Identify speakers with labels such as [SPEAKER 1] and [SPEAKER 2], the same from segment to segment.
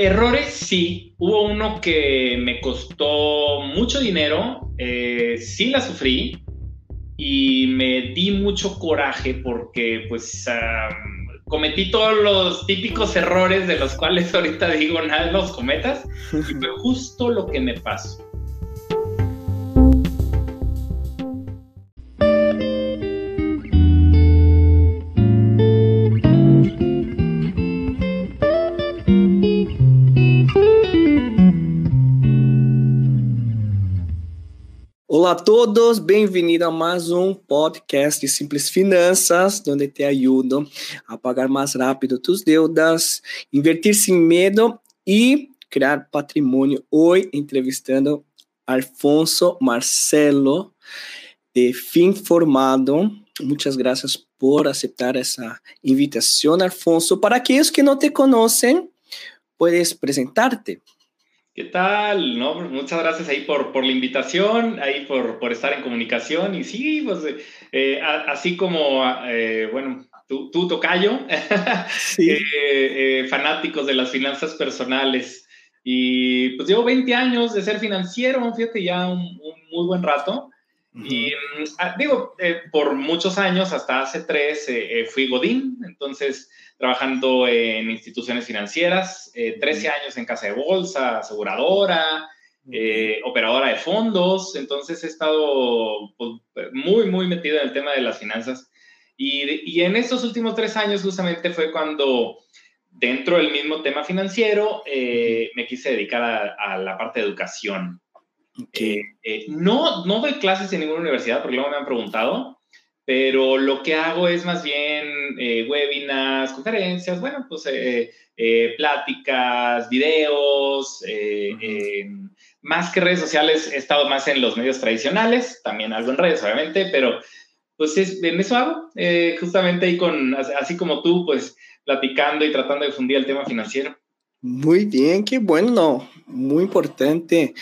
[SPEAKER 1] Errores, sí. Hubo uno que me costó mucho dinero, eh, sí la sufrí y me di mucho coraje porque pues cometí todos los típicos errores de los cuales ahorita digo nada los cometas y fue justo lo que me pasó.
[SPEAKER 2] Olá a todos, bem-vindo a mais um podcast de Simples Finanças, onde te ajudo a pagar mais rápido tus deudas, invertir sem medo e criar patrimônio. Hoje, entrevistando Alfonso Marcelo, de Fim Formado. Muitas graças por aceitar essa invitação, Alfonso. Para aqueles que não te conhecem, puedes apresentar-te.
[SPEAKER 1] ¿Qué tal? No, muchas gracias ahí por, por la invitación, ahí por, por estar en comunicación. Y sí, pues eh, así como, eh, bueno, tú, tú tocayo, eh, fanáticos de las finanzas personales. Y pues llevo 20 años de ser financiero, fíjate, ya un, un muy buen rato. Y mm, ah, digo, por muchos años, hasta hace tres, fui Godín, entonces trabajando en instituciones financieras, 13 eh, años en casa de bolsa, aseguradora, eh, operadora de fondos, entonces he estado pues, muy, muy metido en el tema de las finanzas. Y, y, en estos últimos tres años justamente fue cuando dentro del mismo tema financiero eh, me quise dedicar a, la parte de educación. No, no doy clases en ninguna universidad porque luego me han preguntado, pero lo que hago es más bien eh, webinars, conferencias, bueno, pues eh, eh, pláticas, videos, más que redes sociales, he estado más en los medios tradicionales, también algo en redes, obviamente, pero pues es, en eso hago, justamente ahí con, así como tú, pues platicando y tratando de difundir el tema financiero.
[SPEAKER 2] Muy bien, qué bueno, muy importante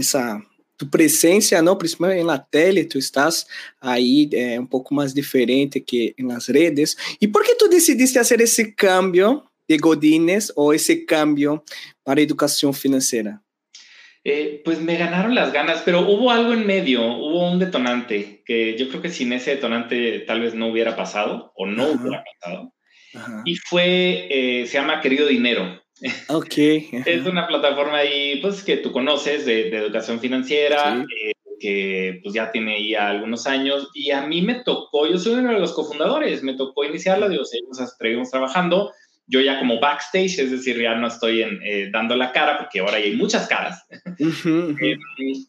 [SPEAKER 2] esa tu presença, não, principalmente na tele, tu estás aí é, um pouco mais diferente que nas redes. E por que tu decidiste fazer esse cambio de Godines ou esse cambio para a educação financeira?
[SPEAKER 1] Eh, pues me ganaron las ganas, pero hubo algo en medio, hubo un detonante que yo creo que sin ese detonante tal vez no hubiera pasado o no Ajá. hubiera pasado. Ajá. Y fue, eh, se llama Querido Dinero.
[SPEAKER 2] Ok.
[SPEAKER 1] es una plataforma ahí, pues, que tú conoces de, educación financiera, eh, que pues ya tiene ya algunos años, y a mí me tocó, yo soy uno de los cofundadores, me tocó iniciarla, digo, seguimos, seguimos trabajando, yo ya como backstage, es decir, ya no estoy en, eh, dando la cara, porque ahora hay muchas caras, eh,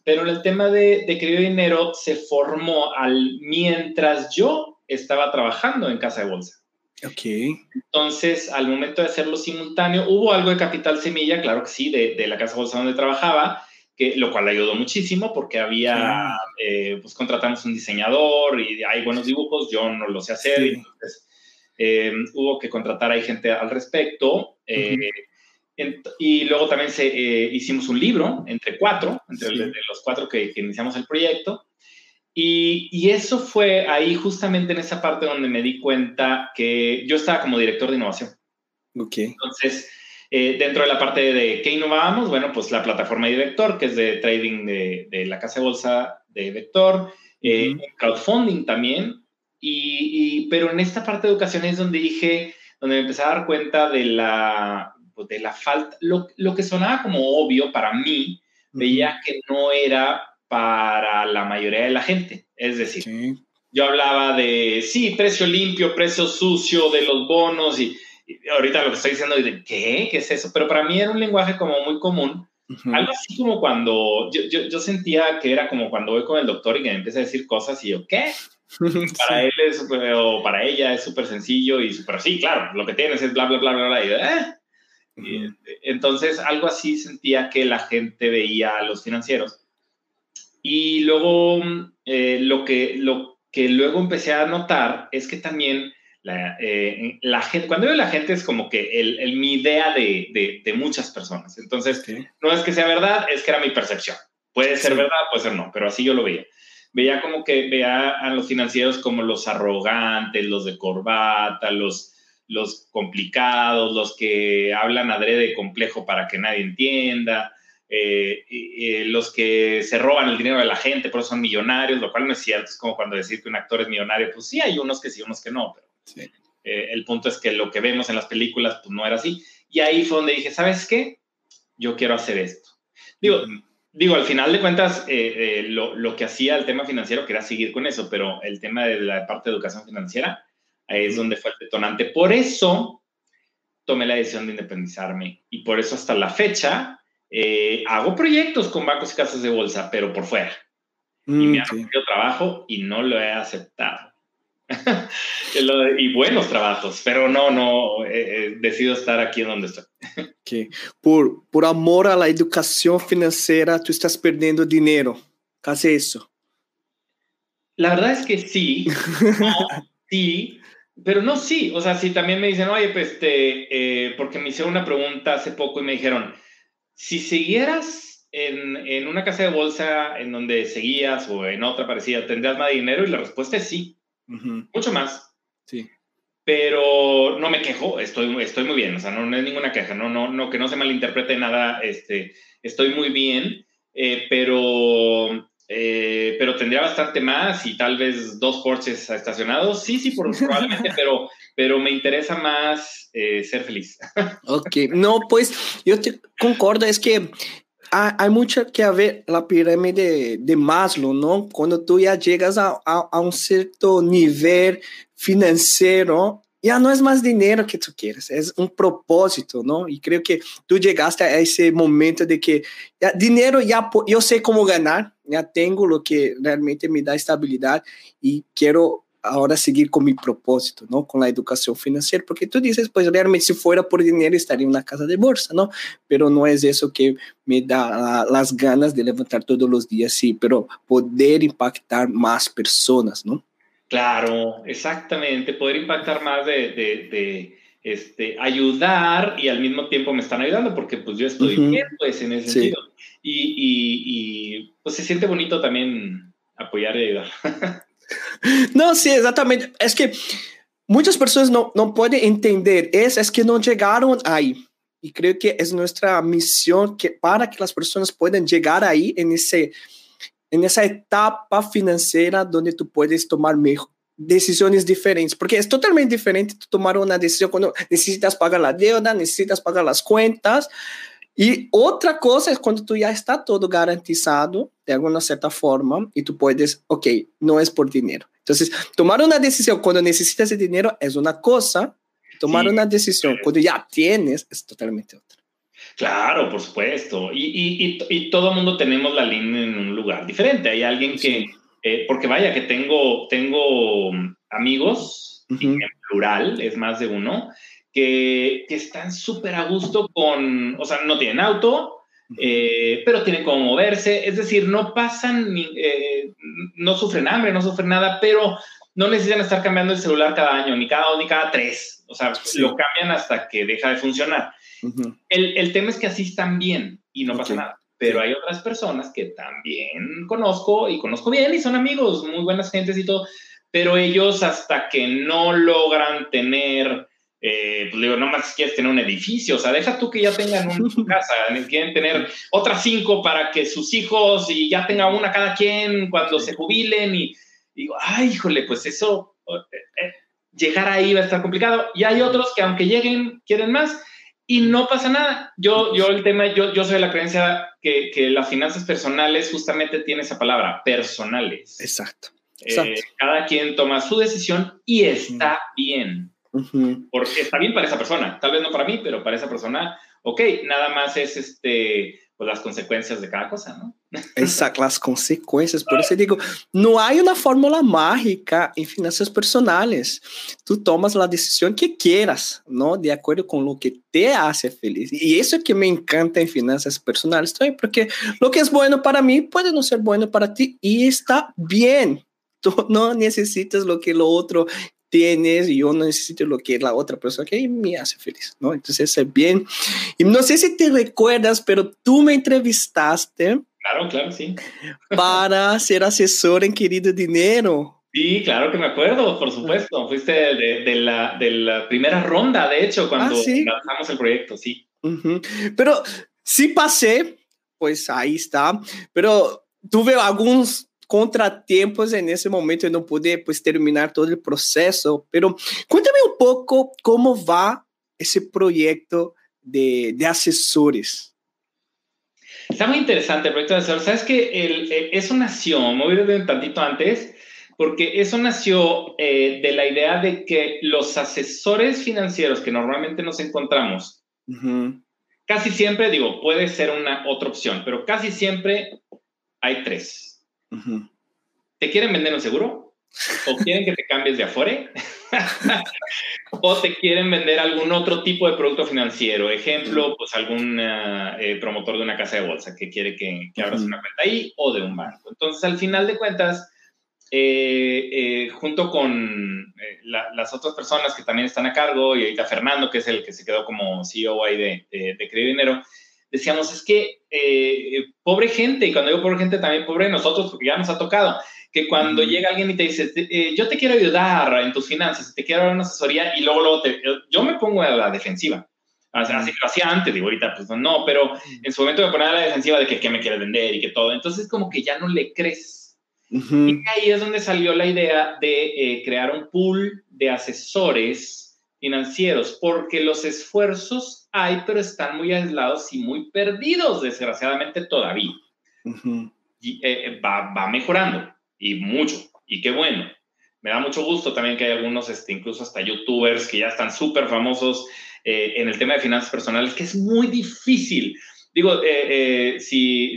[SPEAKER 1] pero el tema de, de querido dinero se formó al, mientras yo estaba trabajando en Casa de Bolsa.
[SPEAKER 2] Ok.
[SPEAKER 1] Entonces, al momento de hacerlo simultáneo, hubo algo de capital semilla, claro que sí, de, de la casa bolsa donde trabajaba, que, lo cual ayudó muchísimo porque había, eh, pues contratamos un diseñador y hay buenos dibujos, yo no lo sé hacer, entonces eh, hubo que contratar a gente al respecto. Eh, y luego también se, hicimos un libro entre cuatro, entre los cuatro que, que iniciamos el proyecto. Y, eso fue ahí justamente en esa parte donde me di cuenta que yo estaba como director de innovación.
[SPEAKER 2] Ok.
[SPEAKER 1] Entonces, eh, dentro de la parte de qué innovábamos, bueno, pues la plataforma de Vector, que es de trading de, la casa de bolsa de Vector, eh, crowdfunding también. Y, pero en esta parte de educación es donde dije, donde me empecé a dar cuenta de la, pues, de la falta, lo, lo, que sonaba como obvio para mí, veía que no era para la mayoría de la gente. Es decir, yo hablaba de, sí, precio limpio, precio sucio de los bonos y, ahorita lo que estoy diciendo es de, ¿qué? ¿Qué es eso? Pero para mí era un lenguaje como muy común. Algo así como cuando yo, yo, yo, sentía que era como cuando voy con el doctor y que me empieza a decir cosas y yo, ¿qué? para él es, o para ella es súper sencillo y súper, sí, claro, lo que tienes es bla, bla, bla, bla, bla. Y, ¿eh? entonces, algo así sentía que la gente veía a los financieros y luego eh, lo, que, lo que luego empecé a notar es que también la, eh, la gente, cuando veo la gente es como que el, mi idea de, de, muchas personas. Entonces, no es que sea verdad, es que era mi percepción. Puede ser verdad, puede ser no, pero así yo lo veía. Veía como que veía a los financieros como los arrogantes, los de corbata, los, los complicados, los que hablan adrede complejo para que nadie entienda, eh, los que se roban el dinero de la gente, pero son millonarios, lo cual no es cierto. Es como cuando decir que un actor es millonario, pues sí, hay unos que sí, unos que no, pero eh, el punto es que lo que vemos en las películas, pues no era así. Y ahí fue donde dije, ¿sabes qué? Yo quiero hacer esto. Digo, digo al final de cuentas, eh, lo, lo, que hacía el tema financiero, que era seguir con eso, pero el tema de la parte de educación financiera, ahí es donde fue el detonante. Por eso tomé la decisión de independizarme y por eso hasta la fecha eh, hago proyectos con bancos y casas de bolsa, pero por fuera. y me han ofrecido trabajo y no lo he aceptado. y buenos trabajos, pero no, no, eh, eh, decido estar aquí en donde estoy.
[SPEAKER 2] okay. por, por amor a la educación financiera, tú estás perdiendo dinero. ¿Casi eso?
[SPEAKER 1] La verdad es que sí, sí, pero no sí. O sea, sí, también me dicen, oye, pues, este, porque me hicieron una pregunta hace poco y me dijeron, si siguieras en, en, una casa de bolsa en donde seguías o en otra parecida, ¿tendrías más dinero? Y la respuesta es sí, mucho más.
[SPEAKER 2] Sí.
[SPEAKER 1] Pero no me quejo, estoy, estoy muy bien, o sea, no, no es ninguna queja, no, no, no, que no se malinterprete nada, este, estoy muy bien, eh, pero, eh, pero tendría bastante más y tal vez dos Porsches estacionados, sí, sí, probablemente, pero, pero me interesa más eh, ser feliz.
[SPEAKER 2] Ok, no, pues yo te concordo, es que hay, hay mucho que ver la pirámide de Maslow, ¿no? Cuando tú ya llegas a, a, a un cierto nivel financiero, ya no es más dinero que tú quieres, es un propósito, ¿no? Y creo que tú llegaste a ese momento de que ya, dinero ya yo sé cómo ganar, tengo lo que realmente me da estabilidad y quiero ahora seguir con mi propósito, ¿no? Con la educación financiera, porque tú dices, pues realmente si fuera por dinero estaría en una casa de bolsa, ¿no? Pero no es eso que me da las ganas de levantar todos los días, sí, pero poder impactar más personas, ¿no?
[SPEAKER 1] Claro, exactamente, poder impactar más de, de, de este, ayudar y al mismo tiempo me están ayudando porque pues yo estoy uh -huh. bien, pues en ese sí. sentido. Y, y, y pues se siente bonito también apoyar y ayudar.
[SPEAKER 2] No, sí, exactamente. Es que muchas personas no, no pueden entender eso, es que no llegaron ahí. Y creo que es nuestra misión que para que las personas puedan llegar ahí en, ese, en esa etapa financiera donde tú puedes tomar mejor, decisiones diferentes, porque es totalmente diferente tomar una decisión cuando necesitas pagar la deuda, necesitas pagar las cuentas, y otra cosa es cuando tú ya está todo garantizado de alguna cierta forma y tú puedes, ok, no es por dinero. Entonces, tomar una decisión cuando necesitas de dinero es una cosa, tomar sí. una decisión cuando ya tienes es totalmente otra.
[SPEAKER 1] Claro, por supuesto. Y, y, y, y todo el mundo tenemos la línea en un lugar diferente. Hay alguien que. Eh, porque vaya, que tengo, tengo amigos, uh -huh. en plural, es más de uno, que, que están súper a gusto con, o sea, no tienen auto, eh, pero tienen cómo moverse, es decir, no pasan, eh, no sufren hambre, no sufren nada, pero no necesitan estar cambiando el celular cada año, ni cada ni cada tres, o sea, sí. lo cambian hasta que deja de funcionar. Uh -huh. el, el, tema es que así están bien y no okay. pasa nada, pero hay otras personas que también conozco y conozco bien y son amigos, muy buenas gentes y todo, pero ellos hasta que no logran tener eh, pues digo, no más quieres tener un edificio, o sea, deja tú que ya tengan una casa, quieren tener otras cinco para que sus hijos y ya tenga una cada quien cuando se jubilen y digo, ay, híjole, pues eso, eh, eh, llegar ahí va a estar complicado. Y hay otros que aunque lleguen, quieren más y no pasa nada. Yo, yo el tema, yo, yo soy de la creencia que, que las finanzas personales justamente tiene esa palabra, personales.
[SPEAKER 2] Exacto.
[SPEAKER 1] Exacto. Eh, cada quien toma su decisión y está bien. Uh -huh. Porque está bien para esa persona, tal vez no para mí, pero para esa persona, ok, nada más es este, pues las consecuencias de cada cosa, ¿no?
[SPEAKER 2] Exacto, las consecuencias. Por eso digo, no hay una fórmula mágica en finanzas personales. Tú tomas la decisión que quieras, ¿no? De acuerdo con lo que te hace feliz. Y eso es que me encanta en finanzas personales, ¿sí? porque lo que es bueno para mí puede no ser bueno para ti y está bien. Tú no necesitas lo que lo otro tienes y yo no necesito lo que la otra persona que me hace feliz, ¿no? Entonces es bien. Y no sé si te recuerdas, pero tú me entrevistaste.
[SPEAKER 1] Claro, claro, sí.
[SPEAKER 2] Para ser asesor en Querido Dinero.
[SPEAKER 1] Sí, claro que me acuerdo, por supuesto. Fuiste de, la, de la, primera ronda, de hecho, cuando ah, lanzamos el proyecto, sí.
[SPEAKER 2] Pero sí pasé, pues ahí está. Pero tuve algunos contratiempos en ese momento y no pude pues terminar todo el proceso. Pero cuéntame un poco cómo va ese proyecto de, de asesores.
[SPEAKER 1] Está muy interesante el proyecto de asesor. Sabes que eh, eso nació, me voy a ir un tantito antes, porque eso nació eh, de la idea de que los asesores financieros que normalmente nos encontramos, casi siempre, digo, puede ser una otra opción, pero casi siempre hay tres. ¿Te quieren vender un seguro? ¿O quieren que te cambies de afuera? o te quieren vender algún otro tipo de producto financiero. Ejemplo, pues algún eh, promotor de una casa de bolsa que quiere que, abras una cuenta ahí o de un banco. Entonces, al final de cuentas, eh, eh, junto con las otras personas que también están a cargo, y ahorita Fernando, que es el que se quedó como CEO ahí de, de, de Dinero, decíamos, es que pobre gente, y cuando digo pobre gente, también pobre nosotros, porque ya nos ha tocado que cuando llega alguien y te dice, eh, yo te quiero ayudar en tus finanzas, te quiero dar una asesoría, y luego, luego te, yo me pongo a la defensiva. Así que lo hacía antes, digo, ahorita pues no, pero en su momento me ponía a la defensiva de que qué me quieres vender y que todo. Entonces como que ya no le crees. Y ahí es donde salió la idea de eh, crear un pool de asesores financieros, porque los esfuerzos hay, pero están muy aislados y muy perdidos, desgraciadamente todavía. y, eh, va, va mejorando y mucho, y qué bueno. Me da mucho gusto también que hay algunos, este, incluso hasta youtubers que ya están súper famosos eh, en el tema de finanzas personales, que es muy difícil. Digo, eh, eh, si,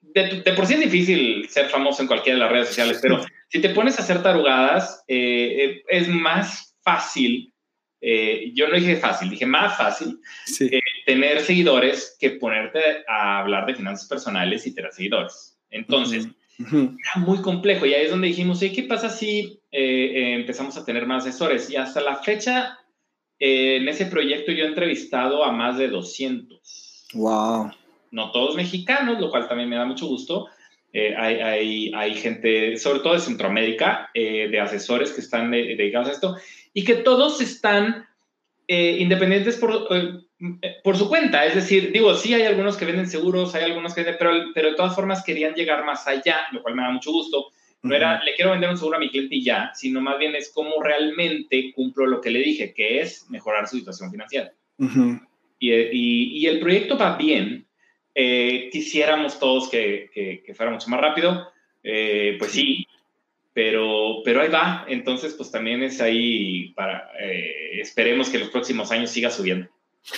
[SPEAKER 1] de, por sí es difícil ser famoso en cualquiera de las redes sociales, pero si te pones a hacer tarugadas, es más fácil, yo no dije fácil, dije más fácil, tener seguidores que ponerte a hablar de finanzas personales y tener seguidores. Entonces, era muy complejo y ahí es donde dijimos, ¿y qué pasa si eh, eh, empezamos a tener más asesores? Y hasta la fecha, eh, en ese proyecto yo he entrevistado a más de 200.
[SPEAKER 2] ¡Wow!
[SPEAKER 1] No todos mexicanos, lo cual también me da mucho gusto. hay, hay, hay, gente, sobre todo de Centroamérica, de asesores que están dedicados a esto y que todos están independientes por por su cuenta, es decir, digo, sí hay algunos que venden seguros, hay algunos que venden, pero, pero de todas formas querían llegar más allá, lo cual me da mucho gusto. No era, le quiero vender un seguro a mi cliente y ya, sino más bien es cómo realmente cumplo lo que le dije, que es mejorar su situación financiera. y, y, y, el proyecto va bien. Eh, quisiéramos todos que, que, fuera mucho más rápido, eh, pues sí, pero, pero ahí va. Entonces, pues también es ahí para, eh, esperemos que los próximos años siga subiendo.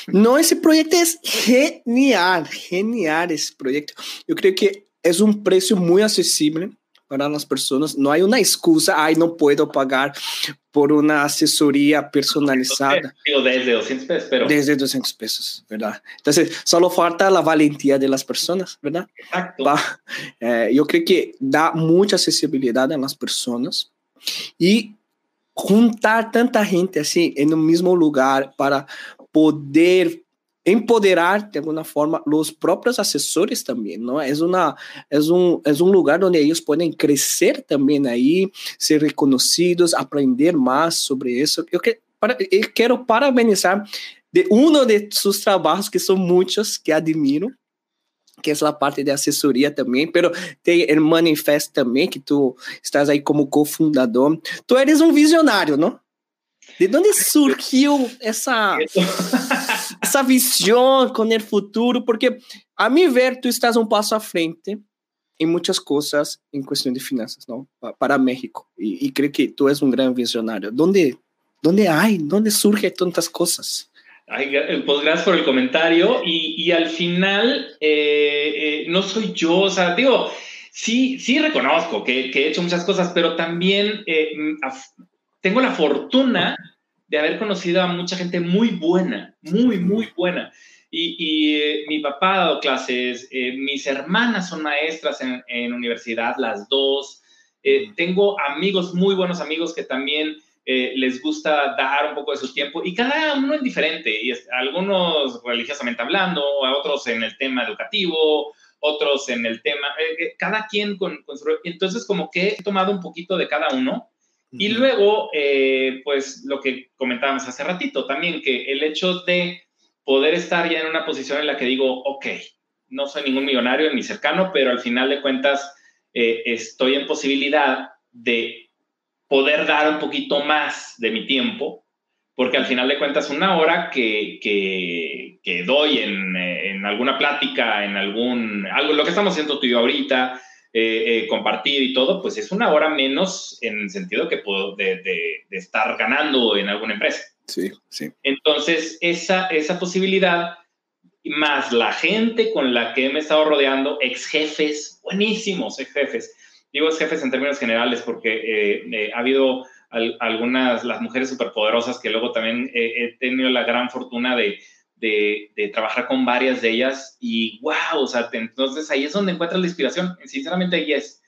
[SPEAKER 2] No, ese proyecto es genial, genial ese proyecto. Yo creo que es un precio muy accesible para las personas. No hay una excusa, ay, no puedo pagar por una asesoría personalizada.
[SPEAKER 1] Desde 200 pesos, pero...
[SPEAKER 2] Desde 200 pesos, ¿verdad? Entonces, solo falta la valentía de las personas, ¿verdad?
[SPEAKER 1] Exacto.
[SPEAKER 2] Eh, yo creo que da mucha accesibilidad a las personas y juntar tanta gente así en un mismo lugar para poder empoderar de alguna forma los propios asesores también, ¿no? Es, una, es, un, es un lugar donde ellos pueden crecer también ahí, ser reconocidos, aprender más sobre eso. Yo, que, para, quiero parabenizar de uno de sus trabajos, que son muchos, que admiro, que es la parte de asesoría también, pero tem el Manifest también, que tú estás ahí como cofundador. Tú eres un visionario, ¿no? ¿De dónde surgió esa, esa visión con el futuro? Porque a mi ver, tú estás un paso a frente en muchas cosas en cuestión de finanzas, ¿no? Para México. Y, y creo que tú eres un gran visionario. ¿Dónde, dónde hay? ¿Dónde surgen tantas cosas?
[SPEAKER 1] Ay, pues gracias por el comentario. Y, y al final, eh, eh, no soy yo, o sea, digo, sí, sí reconozco que, que he hecho muchas cosas, pero también eh, tengo la fortuna de haber conocido a mucha gente muy buena, muy, muy buena. Y, eh, mi papá ha dado clases, eh, mis hermanas son maestras en, en universidad, las dos. Eh, tengo amigos, muy buenos amigos que también les gusta dar un poco de su tiempo y cada uno es diferente. Y algunos religiosamente hablando, a otros en el tema educativo, otros en el tema, cada quien con, con, su... Entonces, como que he tomado un poquito de cada uno. Y luego, eh, pues lo que comentábamos hace ratito también, que el hecho de poder estar ya en una posición en la que digo, ok, no soy ningún millonario ni cercano, pero al final de cuentas estoy en posibilidad de poder dar un poquito más de mi tiempo porque al final de cuentas una hora que, que, doy en, en, alguna plática, en algún, algo, lo que estamos haciendo tú y yo ahorita, eh, eh, compartir y todo, pues es una hora menos en el sentido que puedo de, de, estar ganando en alguna empresa.
[SPEAKER 2] Sí, sí.
[SPEAKER 1] Entonces, esa, esa posibilidad, más la gente con la que me he estado rodeando, ex jefes, buenísimos ex jefes, digo ex jefes en términos generales porque eh, ha habido algunas, las mujeres superpoderosas que luego también he tenido la gran fortuna de, de, trabajar con varias de ellas y wow, o sea, entonces ahí es donde encuentras la inspiración. Sinceramente, ahí es.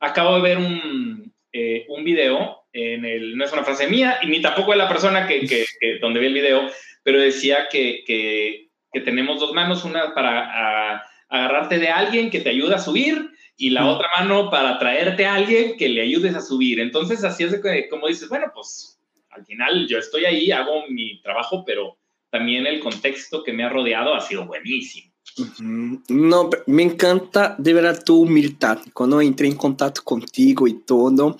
[SPEAKER 1] Acabo de ver un, eh, un video, en el, no es una frase mía y ni tampoco de la persona que, que, donde vi el video, pero decía que, que, tenemos dos manos, una para agarrarte de alguien que te ayuda a subir y la otra mano para traerte a alguien que le ayudes a subir. Entonces, así es de como dices, bueno, pues al final yo estoy ahí, hago mi trabajo, pero también el contexto que me ha rodeado ha sido buenísimo.
[SPEAKER 2] No, me encanta de verdad tu humildad cuando entré en contacto contigo y todo,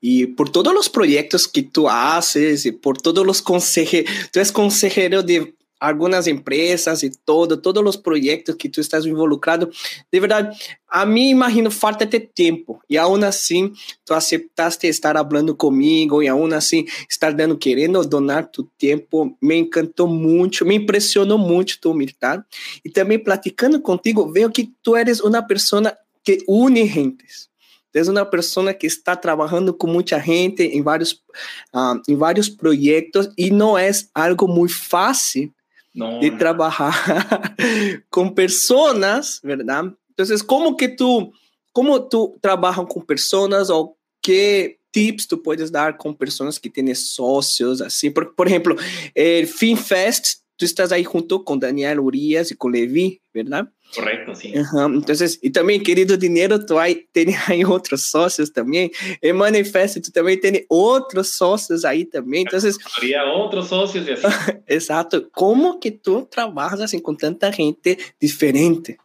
[SPEAKER 2] y por todos los proyectos que tú haces y por todos los consejos, tú eres consejero de algunas empresas y todo, todos los proyectos que tú estás involucrado. De verdad, a mí imagino falta de tiempo y aún así tú aceptaste estar hablando conmigo y aún así estar dando, queriendo donar tu tiempo. Me encantó mucho, me impresionó mucho tu humildad y también platicando contigo veo que tú eres una persona que une gentes. Es una persona que está trabajando con mucha gente en varios, uh, en varios proyectos y no es algo muy fácil no, de trabajar con personas, ¿verdad? Entonces, ¿cómo que tú, cómo tú trabajas con personas o qué tips tú puedes dar con personas que tienen socios así? Por, por ejemplo, el FinFest, tú estás ahí junto con Daniel Urias y con Levi, ¿verdad?
[SPEAKER 1] Correcto, sí.
[SPEAKER 2] Entonces, y también, querido dinero, tú hay, tienes ahí otros socios también. En Manifesto, tú también tienes otros socios ahí también. Entonces,
[SPEAKER 1] habría otros socios y así.
[SPEAKER 2] Exacto. ¿Cómo que tú trabajas así con tanta gente diferente?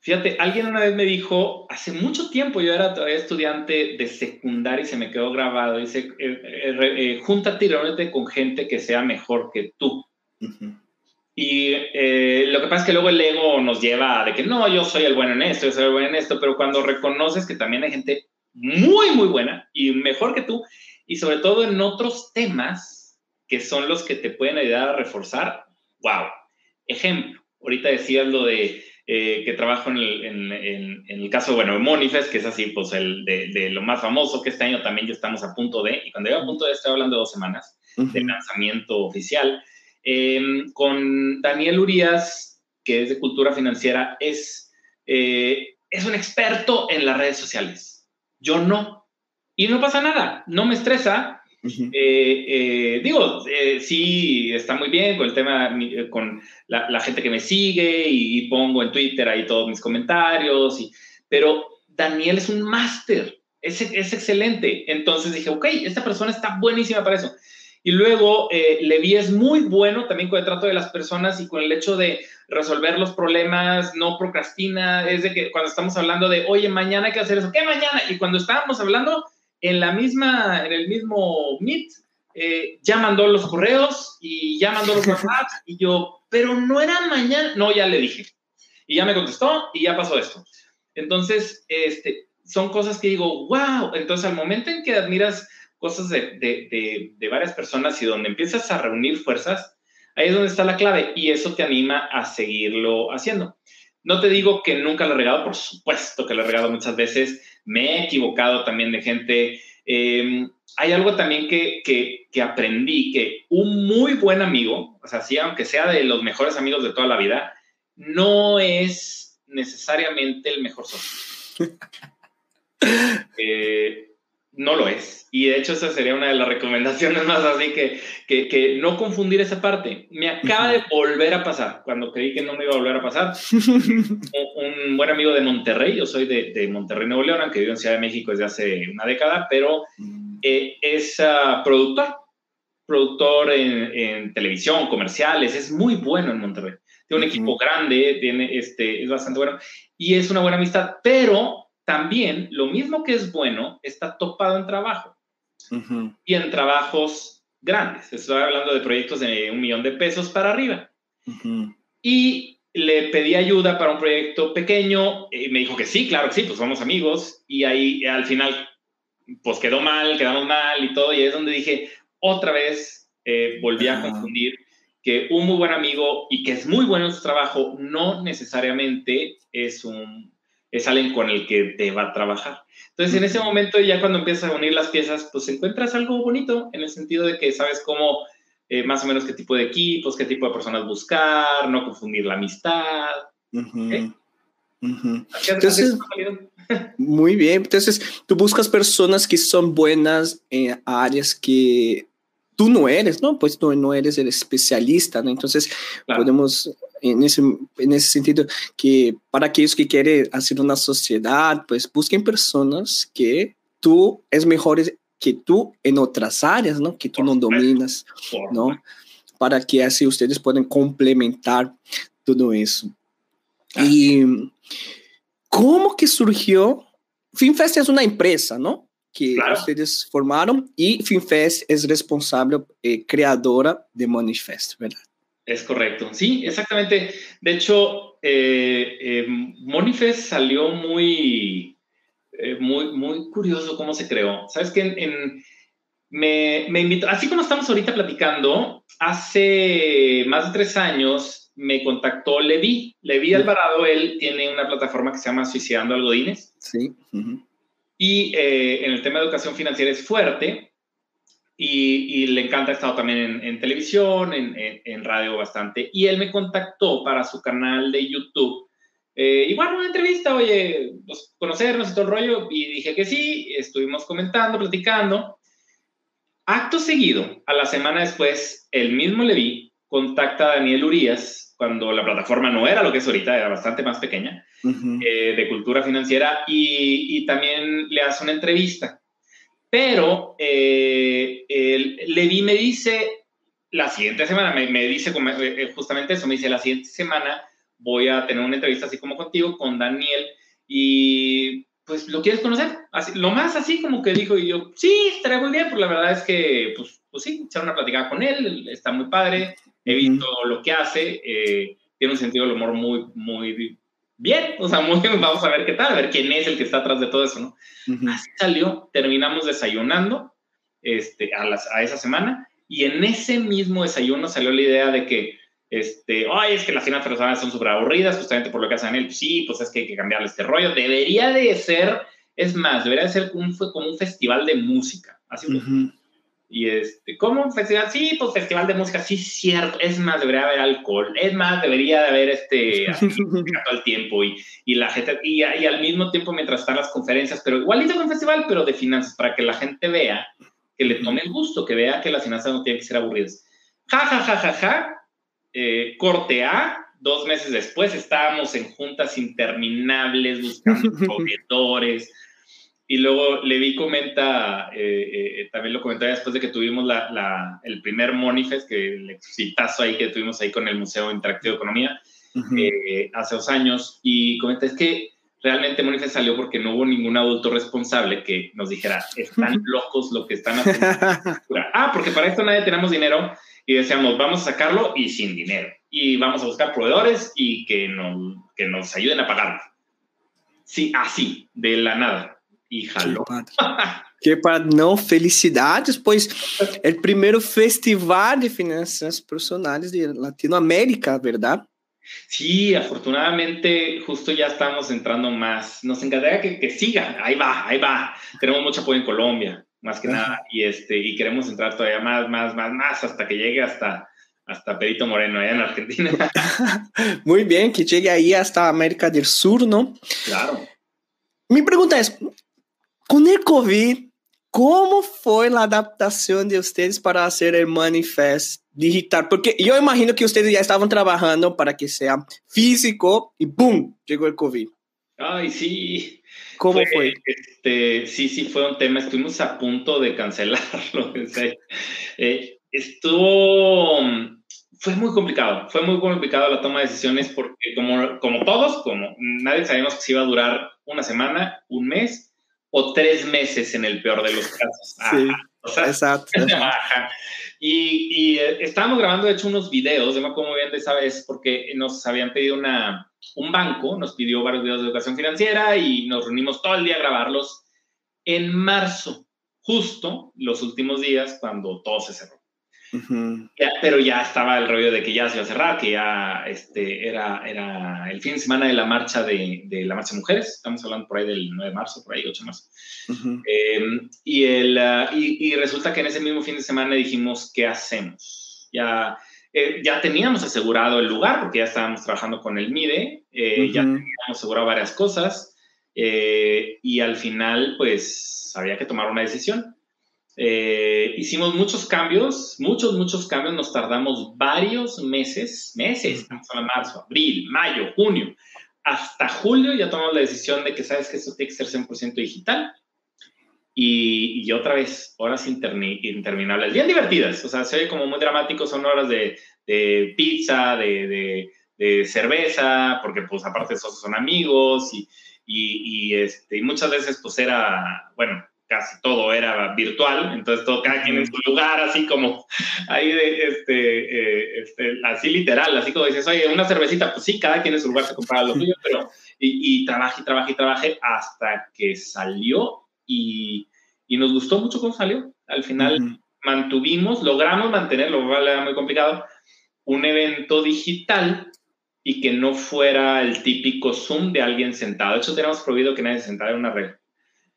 [SPEAKER 1] Fíjate, alguien una vez me dijo, hace mucho tiempo, yo era todavía estudiante de secundaria y se me quedó grabado, dice, eh, eh, eh, júntate y reúnete con gente que sea mejor que tú. Y eh, lo que pasa es que luego el ego nos lleva a de que no, yo soy el bueno en esto, yo soy el bueno en esto, pero cuando reconoces que también hay gente muy, muy buena y mejor que tú, y sobre todo en otros temas que son los que te pueden ayudar a reforzar, wow. Ejemplo, ahorita decías lo de eh, que trabajo en el, en, en, el, caso, bueno, de Monifest, que es así, pues el de, de, lo más famoso, que este año también ya estamos a punto de, y cuando digo a punto de, estoy hablando de dos semanas, de lanzamiento oficial. Em, con Daniel Urias, que es de cultura financiera, es, eh, es un experto en las redes sociales. Yo no. Y no pasa nada, no me estresa. Eh, eh, digo, sí, está muy bien con el tema, con la, gente que me sigue y, pongo en Twitter ahí todos mis comentarios, y, pero Daniel es un máster, es, es excelente. Entonces dije, ok, esta persona está buenísima para eso. Y luego eh, Levi es muy bueno también con el trato de las personas y con el hecho de resolver los problemas, no procrastina, es de que cuando estamos hablando de, oye, mañana hay que hacer eso, ¿qué mañana? Y cuando estábamos hablando en la misma, en el mismo Meet, eh, ya mandó los correos y ya mandó los WhatsApp y yo, pero no era mañana, no, ya le dije. Y ya me contestó y ya pasó esto. Entonces, este, son cosas que digo, wow, entonces al momento en que admiras cosas de, varias personas y donde empiezas a reunir fuerzas, ahí es donde está la clave y eso te anima a seguirlo haciendo. No te digo que nunca lo he regado, por supuesto que lo he regado muchas veces, me he equivocado también de gente. Em, hay algo también que, que, aprendí, que un muy buen amigo, o sea, sí, aunque sea de los mejores amigos de toda la vida, no es necesariamente el mejor socio. eh, no lo es. Y de hecho esa sería una de las recomendaciones más así que, que, no confundir esa parte. Me acaba de volver a pasar, cuando creí que no me iba a volver a pasar. un, buen amigo de Monterrey, yo soy de, de, Monterrey, Nuevo León, aunque vivo en Ciudad de México desde hace una década, pero mm. eh, es uh, productor, productor en, en, televisión, comerciales, es muy bueno en Monterrey. Tiene un equipo grande, tiene, este, es bastante bueno y es una buena amistad, pero también lo mismo que es bueno está topado en trabajo y en trabajos grandes. Estoy hablando de proyectos de un millón de pesos para arriba. Y le pedí ayuda para un proyecto pequeño y me dijo que sí, claro que sí, pues somos amigos. Y ahí al final, pues quedó mal, quedamos mal y todo. Y es donde dije, otra vez eh, volví a confundir que un muy buen amigo y que es muy bueno en su trabajo no necesariamente es un es alguien con el que te va a trabajar. Entonces, en ese momento, ya cuando empiezas a unir las piezas, pues encuentras algo bonito en el sentido de que sabes cómo, eh, más o menos qué tipo de equipos, qué tipo de personas buscar, no confundir la amistad.
[SPEAKER 2] Entonces, muy bien. Entonces, tú buscas personas que son buenas en áreas que tú no eres, ¿no? Pues tú no eres el especialista, ¿no? Entonces, podemos en ese, en ese sentido, que para aquellos que quieren hacer una sociedad, pues busquen personas que tú es mejor que tú en otras áreas, ¿no? Que tú no dominas, ¿no? Para que así ustedes puedan complementar todo eso. Y cómo que surgió, FinFest es una empresa, ¿no? Que ustedes formaron y FinFest es responsable, eh, creadora de Moneyfest, ¿verdad?
[SPEAKER 1] Es correcto, sí, exactamente. De hecho, eh, eh, Monifest salió muy, eh, muy, muy curioso cómo se creó. Sabes que en, me, me, invitó, así como estamos ahorita platicando, hace más de tres años me contactó Levi. Levi Alvarado, él tiene una plataforma que se llama Suicidando Algodines.
[SPEAKER 2] Sí.
[SPEAKER 1] Y en el tema de educación financiera es fuerte. Y, le encanta, ha estado también en, televisión, en, radio bastante. Y él me contactó para su canal de YouTube. Eh, igual una entrevista, oye, pues, conocernos y todo el rollo. Y dije que sí, estuvimos comentando, platicando. Acto seguido, a la semana después, el mismo Levi contacta a Daniel Urias, cuando la plataforma no era lo que es ahorita, era bastante más pequeña, eh, de cultura financiera, y, y también le hace una entrevista pero eh, Levi me dice, la siguiente semana, me, dice eh, eh, justamente eso, me dice, la siguiente semana voy a tener una entrevista así como contigo, con Daniel, y pues lo quieres conocer, así, lo más así como que dijo, y yo, sí, estaría muy bien, pues la verdad es que, pues, pues sí, echar una platicada con él, está muy padre, he visto lo que hace, tiene un sentido del humor muy, muy bien, o sea, muy vamos a ver qué tal, a ver quién es el que está atrás de todo eso, ¿no? Así salió, terminamos desayunando este, a, las, a esa semana y en ese mismo desayuno salió la idea de que, este, ay, es que las finanzas personales son súper aburridas, justamente por lo que hacen él, sí, pues es que hay que cambiarle este rollo, debería de ser, es más, debería de ser un, como un festival de música, así y este, ¿cómo un festival? Sí, pues festival de música, sí, cierto. Es más, debería haber alcohol. Es más, debería de haber este, todo el tiempo y, y la gente, y, y, al mismo tiempo mientras están las conferencias, pero igualito con festival, pero de finanzas, para que la gente vea, que le tome el gusto, que vea que las finanzas no tienen que ser aburridas. Ja, ja, ja, ja, ja. Eh, corte A, dos meses después estábamos en juntas interminables buscando proveedores y luego Levi comenta, eh, eh, también lo comentaba después de que tuvimos la, el primer Monifest, que el exitazo ahí que tuvimos ahí con el Museo Interactivo de Economía eh, hace dos años, y comenta, es que realmente Monifest salió porque no hubo ningún adulto responsable que nos dijera, están locos lo que están haciendo. ah, porque para esto nadie tenemos dinero, y decíamos, vamos a sacarlo y sin dinero, y vamos a buscar proveedores y que nos, que nos ayuden a pagarlo. Sí, así, de la nada e jalou.
[SPEAKER 2] Que para não felicidades, pois é o primeiro festival de finanças personales de Latinoamérica, ¿verdad?
[SPEAKER 1] Sí, afortunadamente justo ya estamos entrando más. Nos encantaría que, que siga, ahí va, ahí va. Tenemos mucho apoyo en Colombia, más que nada, y, este, y queremos entrar todavía más, más, más, más, hasta que llegue hasta, hasta Perito Moreno, allá en Argentina.
[SPEAKER 2] Muy bien, que llegue ahí hasta América del Sur, ¿no?
[SPEAKER 1] Claro.
[SPEAKER 2] Mi pregunta es, con el COVID, ¿Cómo fue la adaptación de ustedes para hacer el manifest digital? Porque yo imagino que ustedes ya estaban trabajando para que sea físico y ¡boom! Llegó el COVID.
[SPEAKER 1] Ay, sí.
[SPEAKER 2] ¿Cómo fue?
[SPEAKER 1] Este, sí, sí, fue un tema. Estuvimos a punto de cancelarlo. eh, estuvo, fue muy complicado. Fue muy complicado la toma de decisiones porque como, como todos, como nadie sabíamos que se iba a durar una semana, un mes o tres meses en el peor de los casos.
[SPEAKER 2] Sí, exacto.
[SPEAKER 1] Y, y eh, estábamos grabando, de hecho, unos videos, yo me acuerdo muy bien de esa vez, porque nos habían pedido una, un banco, nos pidió varios videos de educación financiera y nos reunimos todo el día a grabarlos en marzo, justo los últimos días cuando todo se cerró pero ya estaba el rollo de que ya se iba a cerrar, que ya este, era, era el fin de semana de la marcha de, de la marcha de mujeres, estamos hablando por ahí del 9 de marzo, por ahí 8 de marzo. Em, y, el, ah, y, resulta que en ese mismo fin de semana dijimos, ¿qué hacemos? Ya, eh, ya teníamos asegurado el lugar, porque ya estábamos trabajando con el MIDE, eh, ya teníamos asegurado varias cosas, eh, y al final, pues, había que tomar una decisión. Eh, hicimos muchos cambios, muchos, muchos cambios, nos tardamos varios meses, meses, estamos en marzo, abril, mayo, junio, hasta julio ya tomamos la decisión de que sabes que esto tiene que ser 100% digital. Y, y, otra vez, horas interminables, bien divertidas, o sea, se oye como muy dramático, son horas de, de pizza, de, de, de, cerveza, porque pues aparte esos son amigos y, y, y, este, y muchas veces pues era, bueno, casi todo era virtual, entonces todo cada quien en su lugar, así como ahí de, este, eh, este, así literal, así como dices, oye, una cervecita, pues sí, cada quien en su lugar se compraba lo suyo, pero y, y trabajé, trabajé, trabajé hasta que salió y, y, nos gustó mucho cómo salió. Al final mantuvimos, logramos mantenerlo, era muy complicado, un evento digital y que no fuera el típico Zoom de alguien sentado. De hecho, teníamos prohibido que nadie se sentara en una red.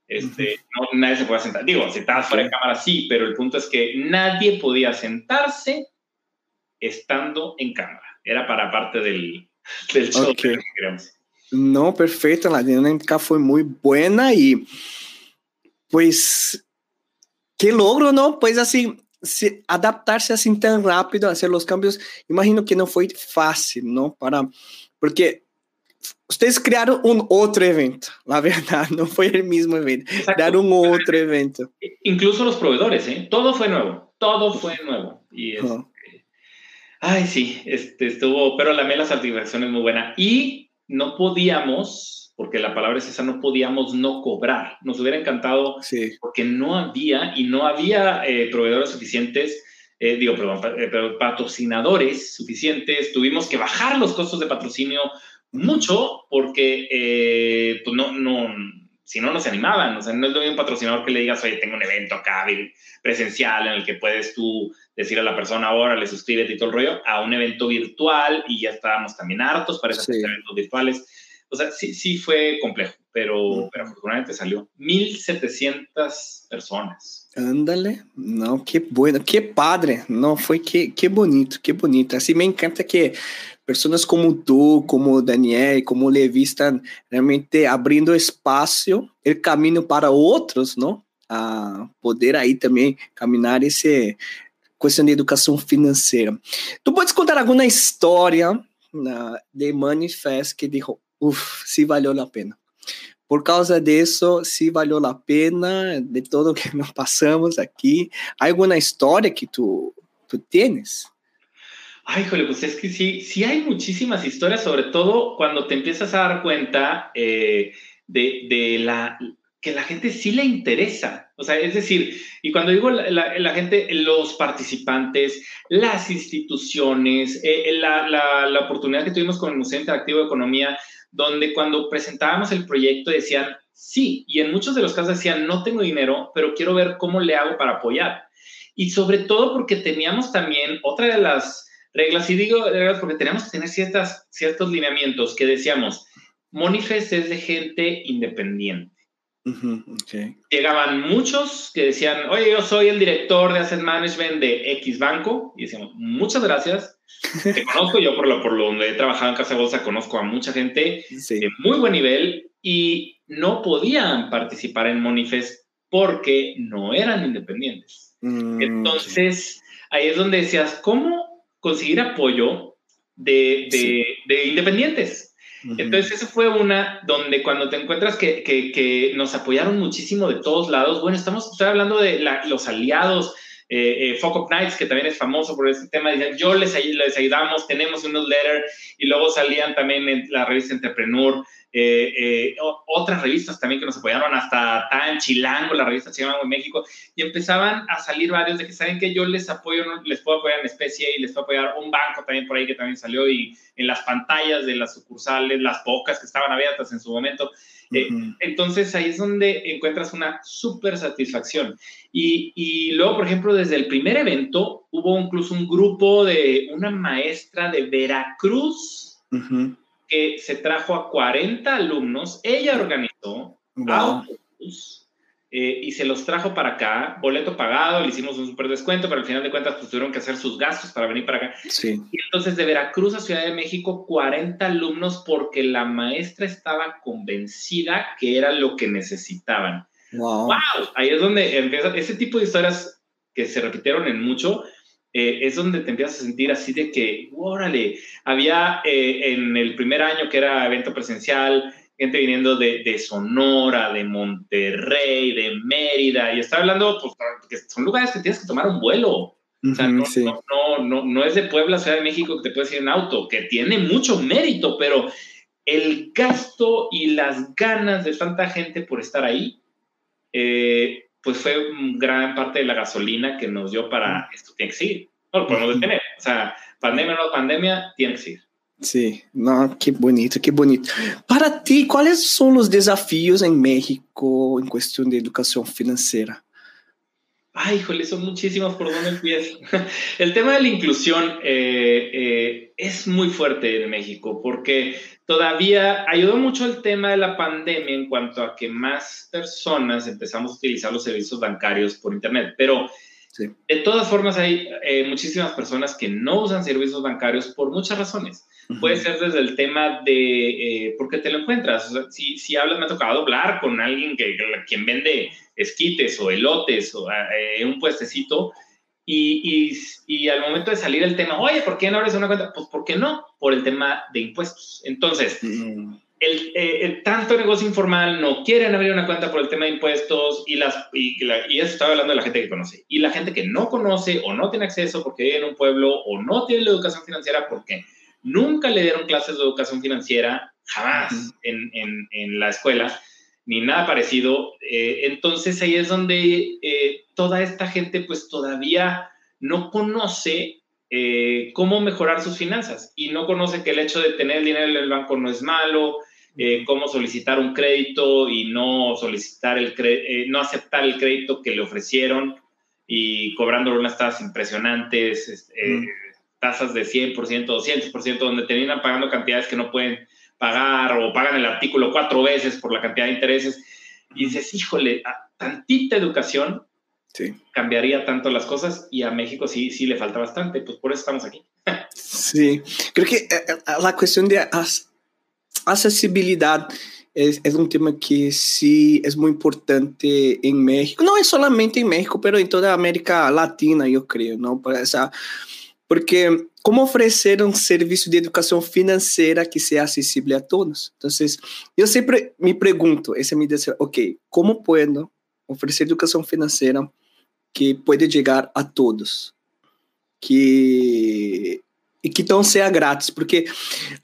[SPEAKER 1] Este, no, nadie se puede sentar. Digo, si estabas fuera de cámara, sí, pero el punto es que nadie podía sentarse estando en cámara. Era para parte del, del show que
[SPEAKER 2] No, perfecto. La dinámica fue muy buena y pues, qué logro, ¿no? Pues así, adaptarse así tan rápido, hacer los cambios, imagino que no fue fácil, ¿no? Para, porque Ustedes criaram um outro evento, na verdade, não foi o mesmo evento, Exacto. crearon um outro evento.
[SPEAKER 1] Incluso los proveedores, ¿eh? todo fue nuevo, todo fue nuevo. Y este, oh. ay, sí, este, estuvo, pero la la satisfacción es muy buena. Y no podíamos, porque la palabra es esa, no podíamos no cobrar. Nos hubiera encantado, sí. porque no había, y no había eh, proveedores suficientes. Eh, digo, perdón, eh, patrocinadores suficientes, tuvimos que bajar los costos de patrocinio mucho porque eh, pues no, no, si no, nos animaban. O sea, no es lo mismo un patrocinador que le digas, oye, tengo un evento acá presencial en el que puedes tú decir a la persona ahora, le suscríbete y todo el rollo, a un evento virtual y ya estábamos también hartos para esos eventos virtuales. O sea, sí, sí fue complejo, pero, pero afortunadamente salió. 1.700 personas.
[SPEAKER 2] Ándale, não, que bueno, que padre, não, foi que, que bonito, que bonito. Assim, me encanta que pessoas como tu, como Daniel, como Levi estão realmente abrindo espaço, o caminho para outros, não? A poder aí também caminhar esse questão de educação financeira. Tu podes contar alguma história na, de Manifest que dijo, uff, se valeu a pena? Por causa disso, se valeu a pena de todo que nós passamos aqui. Há alguma história que tu, tu tienes?
[SPEAKER 1] Ay, híjole, pues es que sí, sí hay muchísimas historias, sobre todo cuando te empiezas a dar cuenta eh, de, de, la que la gente sí le interesa. O sea, es decir, y cuando digo la, la, gente, los participantes, las instituciones, eh, la, la, oportunidad que tuvimos con el Museo Interactivo de Economía, donde cuando presentábamos el proyecto decían, sí, y en muchos de los casos decían, no tengo dinero, pero quiero ver cómo le hago para apoyar. Y sobre todo porque teníamos también otra de las reglas, y digo reglas porque teníamos que tener ciertas, ciertos lineamientos que decíamos, Monifest es de gente independiente. Llegaban muchos que decían, oye, yo soy el director de Asset Management de X Banco, y decíamos, muchas gracias, te conozco, yo por lo, por lo donde he trabajado en Casa Bolsa, conozco a mucha gente de muy buen nivel y no podían participar en Monifest porque no eran independientes. Mm, Entonces, ahí es donde decías, ¿cómo conseguir apoyo de, de, independientes? Entonces, eso fue una donde cuando te encuentras que, que, que, nos apoyaron muchísimo de todos lados, bueno, estamos, estoy hablando de los aliados, eh, eh Knights, que también es famoso por este tema, dicen, yo les, les ayudamos, tenemos un newsletter, y luego salían también en la revista Entrepreneur, eh, eh, otras revistas también que nos apoyaron, hasta Tan Chilango, la revista Chilango en México, y empezaban a salir varios de que saben que yo les apoyo, les puedo apoyar en especie y les puedo apoyar un banco también por ahí que también salió y en las pantallas de las sucursales, las pocas que estaban abiertas en su momento. Eh, entonces ahí es donde encuentras una súper satisfacción. Y, y, luego, por ejemplo, desde el primer evento hubo incluso un grupo de una maestra de Veracruz que se trajo a 40 alumnos, ella organizó eh, y se los trajo para acá, boleto pagado, le hicimos un super descuento, pero al final de cuentas pues, tuvieron que hacer sus gastos para venir para acá.
[SPEAKER 2] Sí.
[SPEAKER 1] Y entonces de Veracruz a Ciudad de México, 40 alumnos porque la maestra estaba convencida que era lo que necesitaban.
[SPEAKER 2] Wow.
[SPEAKER 1] wow. Ahí es donde empieza ese tipo de historias que se repitieron en mucho, eh, es donde te empiezas a sentir así de que, órale, había eh, en el primer año que era evento presencial, gente viniendo de, de, Sonora, de Monterrey, de Mérida, y está hablando, pues, que son lugares que tienes que tomar un vuelo. o sea, no, no, no, no, es de Puebla, Ciudad de México, que te puedes ir en auto, que tiene mucho mérito, pero el gasto y las ganas de tanta gente por estar ahí, eh, pues fue gran parte de la gasolina que nos dio para esto tiene que seguir. No lo podemos detener. O sea, pandemia o no pandemia, tiene que seguir.
[SPEAKER 2] Sí, no, qué bonito, qué bonito. Para ti, ¿cuáles son los desafíos en México en cuestión de educación financiera?
[SPEAKER 1] Ay, híjole, son muchísimos por dónde empiezo. El tema de la inclusión eh, eh, es muy fuerte en México porque todavía ayudó mucho el tema de la pandemia en cuanto a que más personas empezamos a utilizar los servicios bancarios por Internet, pero de todas formas hay eh, muchísimas personas que no usan servicios bancarios por muchas razones. Puede ser desde el tema de eh, por qué te lo encuentras. si, si hablas, me ha tocado hablar con alguien que, quien vende esquites o elotes o eh, un puestecito y, y, al momento de salir el tema, oye, ¿por qué no abres una cuenta? Pues, ¿por qué no? Por el tema de impuestos. Entonces, mm. el, eh, el, tanto negocio informal no quieren abrir una cuenta por el tema de impuestos y, las, y, y eso estaba hablando de la gente que conoce. Y la gente que no conoce o no tiene acceso porque vive en un pueblo o no tiene la educación financiera porque nunca le dieron clases de educación financiera, jamás en, en, en la escuela ni nada parecido. Eh, entonces ahí es donde eh, toda esta gente pues todavía no conoce eh, cómo mejorar sus finanzas y no conoce que el hecho de tener dinero en el banco no es malo, cómo solicitar un crédito y no solicitar el no aceptar el crédito que le ofrecieron y cobrándole unas tasas impresionantes, este, tasas de 100%, 200%, donde terminan pagando cantidades que no pueden pagar o pagan el artículo cuatro veces por la cantidad de intereses. Y dices, híjole, tantita educación cambiaría tanto las cosas y a México sí, sí le falta bastante, pues por eso estamos aquí.
[SPEAKER 2] Sí, creo que eh, eh, la cuestión de accesibilidad es, es, un tema que sí es muy importante en México, no es solamente en México, pero en toda América Latina, yo creo, ¿no? Por esa, porque como ofrecer um serviço de educação financeira que seja acessível a todos? Então, eu sempre me pergunto, essa a minha ok, como posso oferecer educação financeira que pode chegar a todos? Que e que então seja grátis, porque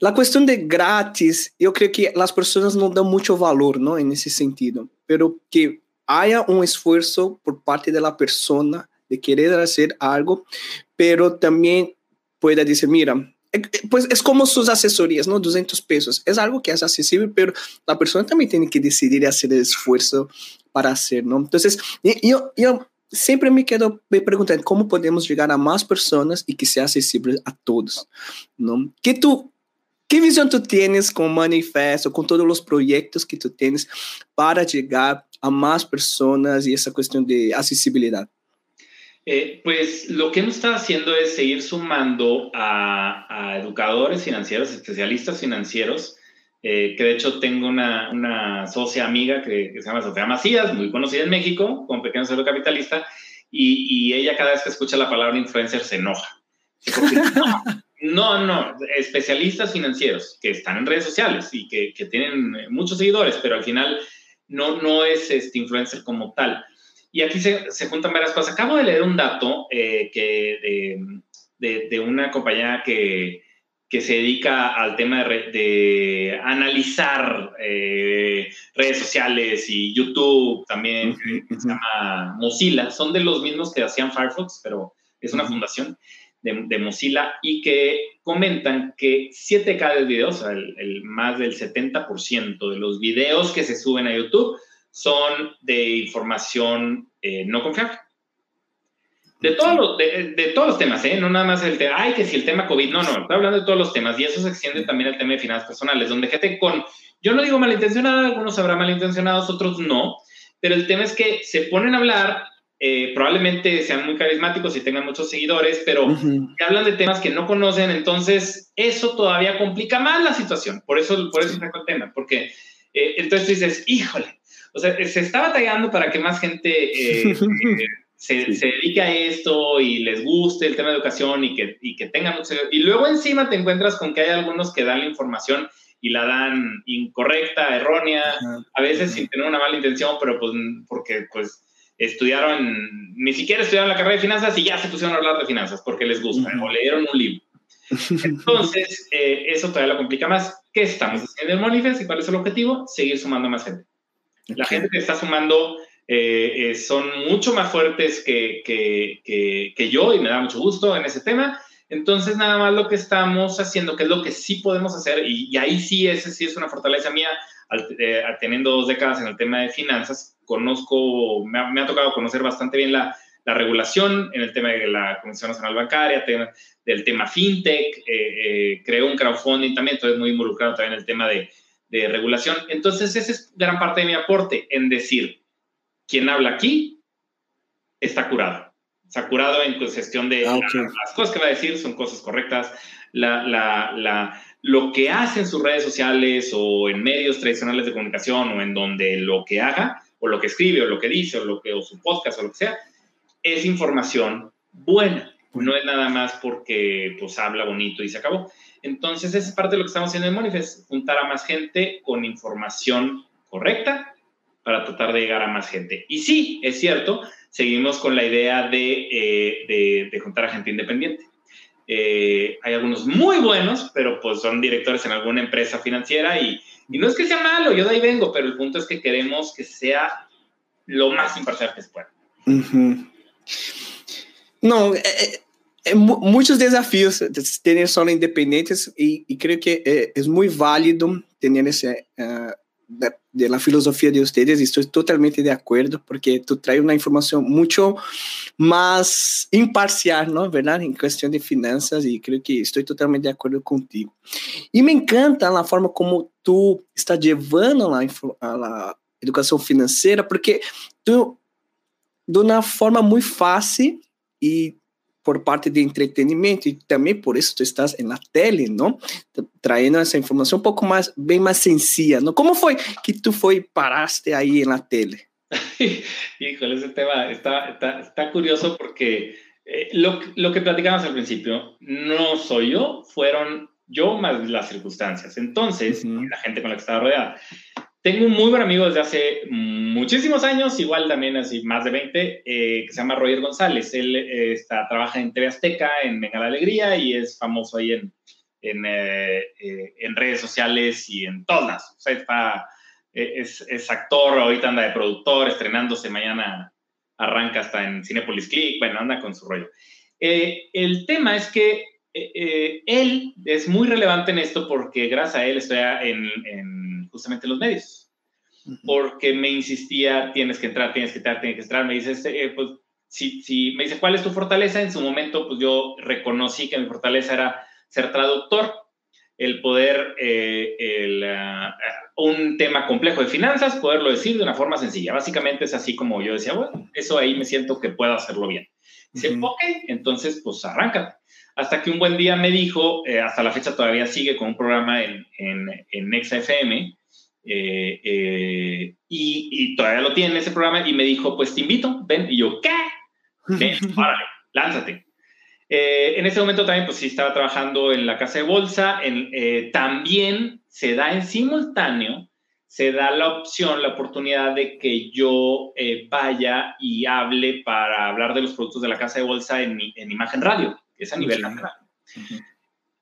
[SPEAKER 2] a questão de grátis, eu creio que as pessoas não dão muito valor, não, nesse sentido, pero que haya um esforço por parte da pessoa de querer fazer algo, pero também pueda decir, mira, eh, eh, pues es como sus asesorías, ¿no? 200 pesos. Es algo que es accesible, pero la persona también tiene que decidir hacer el esfuerzo para hacer, ¿no? Entonces, yo, yo siempre me quedo me preguntando cómo podemos llegar a más personas y que sea accesible a todos, ¿no? ¿Qué tú, qué visión tú tienes con Manifesto, con todos los proyectos que tú tienes para llegar a más personas y esa cuestión de accesibilidad?
[SPEAKER 1] Eh, pues lo que hemos estado haciendo es seguir sumando a, educadores financieros, especialistas financieros, que de hecho tengo una, una socia amiga que, se llama Sofía Macías, muy conocida en México, con Pequeño Cero Capitalista, y, y, ella cada vez que escucha la palabra influencer se enoja. no, no, especialistas financieros que están en redes sociales y que, que tienen muchos seguidores, pero al final no, no es este influencer como tal. Y aquí se, se juntan varias cosas. Acabo de leer un dato eh, que de, de, una compañía que, que se dedica al tema de, de analizar eh, redes sociales y YouTube también, que se llama Mozilla. Son de los mismos que hacían Firefox, pero es una fundación de, Mozilla y que comentan que 7 de videos, el, más del 70% de los videos que se suben a YouTube son de información eh, no confiable. De todos, los, de, todos los temas, ¿eh? no nada más el tema, ay, que si el tema COVID, no, no, estoy hablando de todos los temas y eso se extiende también al tema de finanzas personales, donde gente con, yo no digo malintencionada, algunos habrá malintencionados, otros no, pero el tema es que se ponen a hablar eh, probablemente sean muy carismáticos y tengan muchos seguidores, pero hablan de temas que no conocen, entonces eso todavía complica más la situación. Por eso, por eso saco el tema, porque eh, entonces tú dices, híjole, o sea, se está batallando para que más gente eh, se, se, dedique a esto y les guste el tema de educación y que, y que tengan mucho... Y luego encima te encuentras con que hay algunos que dan la información y la dan incorrecta, errónea, a veces sin tener una mala intención, pero pues porque pues estudiaron, ni siquiera estudiaron la carrera de finanzas y ya se pusieron a hablar de finanzas porque les gusta o leyeron un libro. Entonces, eh, eso todavía lo complica más. ¿Qué estamos haciendo en Monifest y cuál es el objetivo? Seguir sumando más gente. La gente que está sumando eh, eh, son mucho más fuertes que, que, que, yo y me da mucho gusto en ese tema. Entonces, nada más lo que estamos haciendo, que es lo que sí podemos hacer, y, ahí sí, ese sí es una fortaleza mía, teniendo dos décadas en el tema de finanzas, conozco, me ha, tocado conocer bastante bien la, la, regulación en el tema de la Comisión Nacional Bancaria, del tema fintech, eh, eh, creo un crowdfunding también, entonces muy involucrado también en el tema de, de regulación. Entonces, esa es gran parte de mi aporte en decir, quien habla aquí está curado. Está curado en gestión de ah, las cosas que va a decir son cosas correctas. La, la, la, lo que hace en sus redes sociales o en medios tradicionales de comunicación o en donde lo que haga o lo que escribe, o lo que dice, o, lo que, o su podcast, o lo que sea, es información buena. No es nada más porque pues habla bonito y se acabó. Entonces, esa es parte de lo que estamos haciendo en Monifest, juntar a más gente con información correcta para tratar de llegar a más gente. Y sí, es cierto, seguimos con la idea de, eh, de, juntar a gente independiente. Eh, hay algunos muy buenos, pero pues son directores en alguna empresa financiera y, y no es que sea malo, yo de ahí vengo, pero el punto es que queremos que sea lo más imparcial que se pueda.
[SPEAKER 2] No, eh, eh, eh, muchos desafíos tener solo independientes y, creo que es muy válido tener ese, de, la filosofía de ustedes, estoy totalmente de acuerdo, porque tú traes una información mucho más imparcial, ¿no? ¿Verdad? En cuestión de finanzas, y creo que estoy totalmente de acuerdo contigo. Y me encanta la forma como tú estás llevando a la, a la educação financeira, porque tu, de uma forma muito fácil e por parte de entretenimento e também por isso tu estás na tele, não? Traindo essa informação um pouco mais bem mais sencilla, não? Como foi que tu foi paraste aí na tele?
[SPEAKER 1] Híjole, ese tema está, está, está curioso porque eh, lo, lo, que platicamos al principio, no soy yo, fueron yo más las circunstancias. Entonces, uh -huh. la gente con la que estaba rodeada. Tengo un muy buen amigo desde hace muchísimos años, igual también así más de 20, eh, que se llama Roger González. Él eh, está, trabaja en TV Azteca, en Venga la Alegría, y es famoso ahí en, en, eh, en redes sociales y en todas. O sea, está, es, es, actor, ahorita anda de productor, estrenándose, mañana arranca hasta en Cinepolis Click, bueno, anda con su rollo. el tema es que él es muy relevante en esto porque gracias a él estoy en, en justamente los medios, porque me insistía, tienes que entrar, tienes que entrar, tienes que entrar, me dice, eh, pues, si, si, me dice, ¿cuál es tu fortaleza? En su momento, pues yo reconocí que mi fortaleza era ser traductor, el poder, eh, el, ah, un tema complejo de finanzas, poderlo decir de una forma sencilla. Básicamente es así como yo decía, bueno, eso ahí me siento que puedo hacerlo bien. Dice, ok, entonces pues arráncate. Hasta que un buen día me dijo, eh, hasta la fecha todavía sigue con un programa en, en, en FM, eh, eh, y, y, todavía lo tiene ese programa, y me dijo, pues te invito, ven. Y yo, ¿qué? Ven, órale, lánzate. en ese momento también, pues sí, estaba trabajando en la casa de bolsa. En, también se da en simultáneo se da la opción, la oportunidad de que yo eh, vaya y hable para hablar de los productos de la casa de bolsa en, en Imagen Radio, que es a nivel nacional.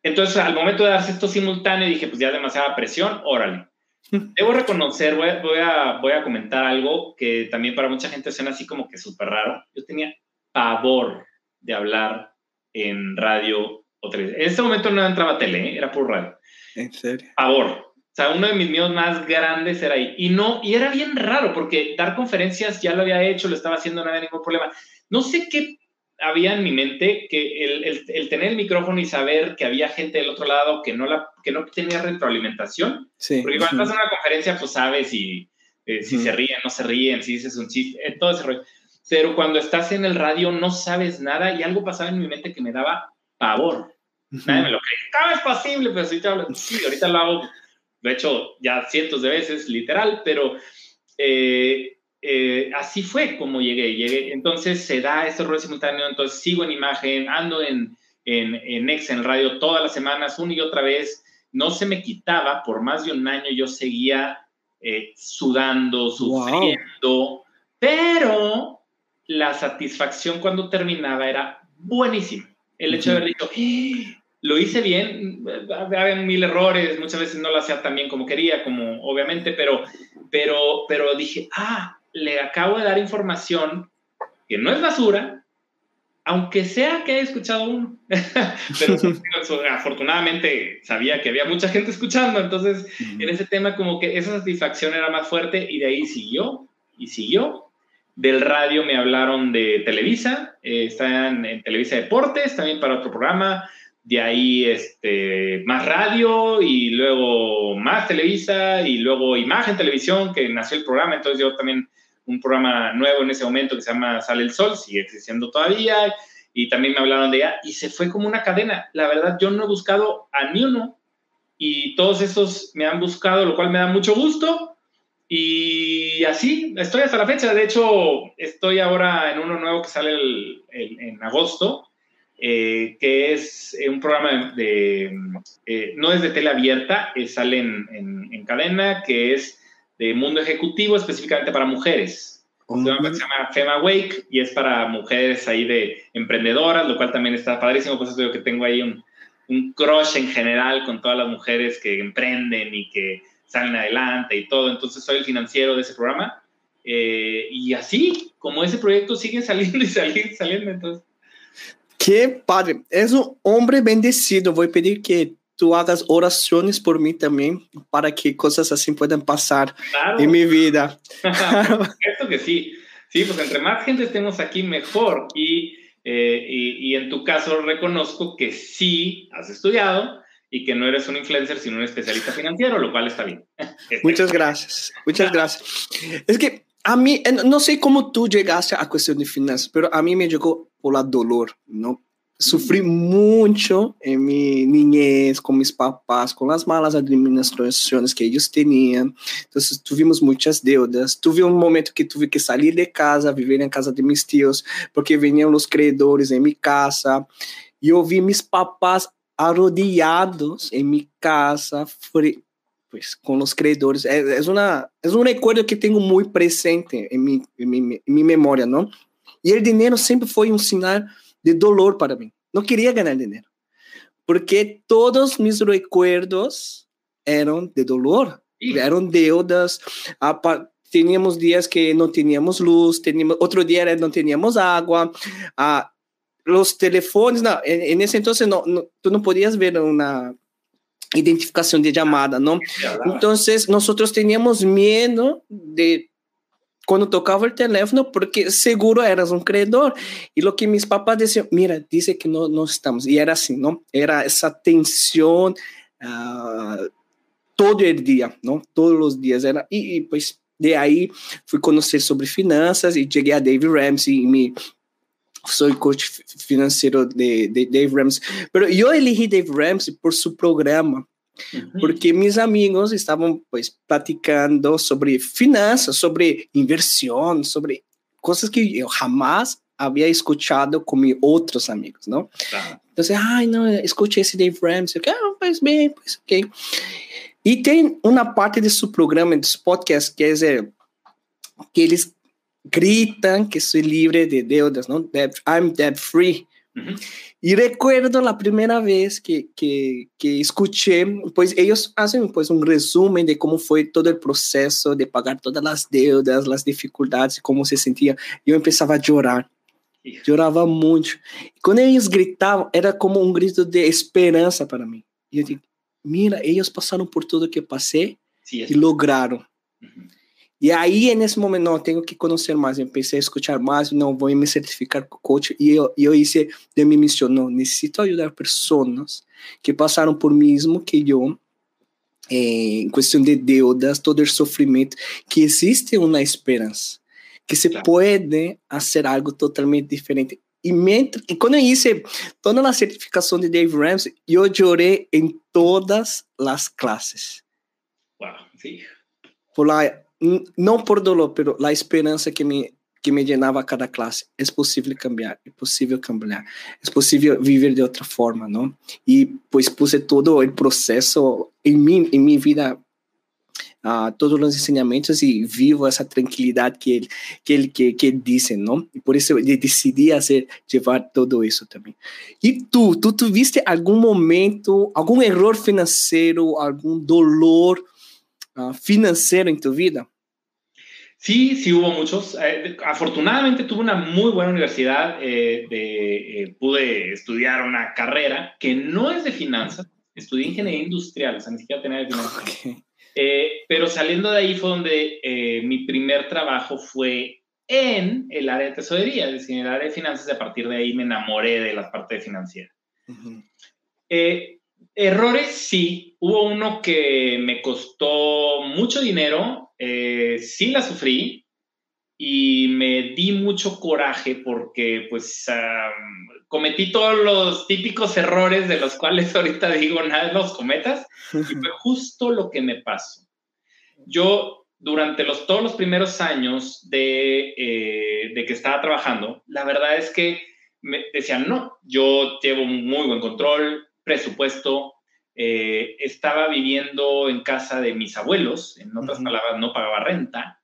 [SPEAKER 1] Entonces, al momento de darse esto simultáneo, dije, pues ya demasiada presión, órale. Debo reconocer, voy a, voy, a, voy a comentar algo que también para mucha gente suena así como que súper raro. Yo tenía pavor de hablar en radio o televisión. En este momento no entraba tele, ¿eh? era por radio.
[SPEAKER 2] ¿En serio?
[SPEAKER 1] Pavor. O sea, uno de mis miedos más grandes era ahí. Y no, y era bien raro porque dar conferencias ya lo había hecho, lo estaba haciendo, no había ningún problema. No sé qué había en mi mente que el, el, tener el micrófono y saber que había gente del otro lado que no, la, que no tenía retroalimentación. Sí. Porque cuando estás en una conferencia, pues sabes si, eh, si se ríen, no se ríen, si dices un chiste, eh, todo ese rollo. Pero cuando estás en el radio no sabes nada y algo pasaba en mi mente que me daba pavor. Nadie me lo cree. ¿Cómo es posible? Pero si te hablo, sí, ahorita lo hago lo he hecho ya cientos de veces, literal, pero eh, eh, así fue como llegué. llegué. Entonces se da este rol simultáneo, entonces sigo en imagen, ando en, en, en Ex, en radio todas las semanas, una y otra vez. No se me quitaba, por más de un año yo seguía eh, sudando, sufriendo, pero la satisfacción cuando terminaba era buenísima. El hecho de haber dicho, lo hice bien, había mil errores, muchas veces no lo hacía tan bien como quería, como obviamente, pero, pero, pero dije, ah, le acabo de dar información que no es basura, aunque sea que haya escuchado uno. pero afortunadamente sabía que había mucha gente escuchando, entonces en ese tema como que esa satisfacción era más fuerte y de ahí siguió y siguió. Del radio me hablaron de Televisa, eh, están en Televisa Deportes, también para otro programa de ahí este, más radio y luego más Televisa y luego Imagen Televisión, que nació el programa, entonces yo también un programa nuevo en ese momento que se llama Sale el Sol, sigue existiendo todavía, y también me hablaron de ella, y se fue como una cadena. La verdad, yo no he buscado a ni uno, y todos esos me han buscado, lo cual me da mucho gusto, y así estoy hasta la fecha. De hecho, estoy ahora en uno nuevo que sale en agosto, eh, que es eh, un programa de, eh, no es de tele abierta, sale en, en, cadena, que es de mundo ejecutivo específicamente para mujeres. Se llama Fema Wake y es para mujeres ahí de emprendedoras, lo cual también está padrísimo, pues eso que tengo ahí un, un crush en general con todas las mujeres que emprenden y que salen adelante y todo. Entonces soy el financiero de ese programa. y así, como ese proyecto sigue saliendo y saliendo, saliendo entonces
[SPEAKER 2] Que padre, és um homem bendecido. Vou pedir que tu hagas orações por mim também, para que coisas assim possam passar claro. em minha vida.
[SPEAKER 1] Esto que sí. Sí, pues entre más gente estemos aquí, mejor. Y, eh, y, y, en tu caso reconozco que sí has estudiado y que no eres un influencer, sino un especialista financiero, lo cual está bien.
[SPEAKER 2] Muchas gracias. Muchas gracias. Es que a mí, no sé cómo tú llegaste a cuestión de finanzas, pero a mí me llegó por la dolor, ¿no? Sufrí mucho en mi niñez con mis papás, con las malas administraciones que ellos tenían. Entonces tuvimos muchas deudas. Tuve un momento que tuve que salir de casa, vivir en casa de mis tíos, porque venían los creedores en mi casa. Y yo vi mis papás arrodillados en mi casa, pues con los creedores. Es, es, una, es un recuerdo que tengo muy presente en mi, en mi, en mi memoria, ¿no? E o dinheiro sempre foi um sinal de dolor para mim. Não queria ganhar dinheiro, porque todos meus recuerdos eram de dolor, eram deudas. Tínhamos dias que não tínhamos luz, teníamos, outro dia não tínhamos água. Ah, os telefones, não, nesse então não, não, tu não podias ver uma identificação de chamada, não? Então, nós tínhamos medo de quando tocava o telefone, porque seguro eras um credor. E o que meus papás diziam, mira, dice que não estamos. E era assim, não? Era essa tensão uh, todo o dia, não? Todos os dias. Era, e, pues, de aí fui conhecer sobre finanças e cheguei a Dave Ramsey e me soy coach financiero de, de Dave Ramsey, pero yo elegí Dave Ramsey por su programa, porque mis amigos estaban pues platicando sobre finanzas, sobre inversión, sobre cosas que yo jamás había escuchado con mis otros amigos, ¿no? Entonces, ay, no, escuché ese Dave Ramsey, ah, pues bien, pues ok. Y tiene una parte de su programa, de su podcast, que es el, que eles gritan que soy libre de deudas, ¿no? I'm debt free. Y recuerdo la primera vez que, que, que, escuché, pues ellos hacen pues un resumen de cómo fue todo el proceso de pagar todas las deudas, las dificultades, cómo se sentía. Yo empezaba a llorar, lloraba mucho. Cuando ellos gritaban, era como un grito de esperanza para mí. Y yo digo, mira, ellos pasaron por todo lo que pasé sí, y lograron. Y ahí en ese momento, no, tengo que conocer más, empecé a escuchar más, no, voy a me certificar como coach. Y yo, yo hice de mi misión, no, necesito ayudar a personas que pasaron por mismo que yo, eh, en cuestión de deudas, todo el sufrimiento, que existe una esperanza, que se claro. puede hacer algo totalmente diferente. Y, mientras, y cuando hice toda la certificación de Dave Ramsey, yo lloré en todas las clases.
[SPEAKER 1] Wow, sí.
[SPEAKER 2] Por la no por dolor, pero la esperanza que me, que me llenaba cada clase. Es posible cambiar, es posible cambiar, es posible vivir de otra forma, ¿no? Y pues puse todo el proceso en mi, en mi vida, uh, todos los enseñamientos y vivo esa tranquilidad que él, que él, que, que él dice, ¿no? Y por eso decidí hacer, llevar todo eso también. ¿Y tú, tú tuviste algún momento, algún error financiero, algún dolor uh, financiero en tu vida?
[SPEAKER 1] Sí, sí hubo muchos. Eh, afortunadamente tuve una muy buena universidad, eh, de, eh, pude estudiar una carrera que no es de finanzas, estudié ingeniería industrial, o sea, ni siquiera tenía de finanzas. Okay. pero saliendo de ahí fue donde mi primer trabajo fue en el área de tesorería, es decir, en el área de finanzas, y a partir de ahí me enamoré de la parte financiera. Uh -huh. errores, sí. Hubo uno que me costó mucho dinero, eh, sí la sufrí y me di mucho coraje porque pues um, cometí todos los típicos errores de los cuales ahorita digo nada los cometas y fue justo lo que me pasó. Yo durante los, todos los primeros años de, eh, de que estaba trabajando, la verdad es que me decían, no, yo llevo un muy buen control, presupuesto, eh, estaba viviendo en casa de mis abuelos, en otras uh -huh. palabras, no pagaba renta,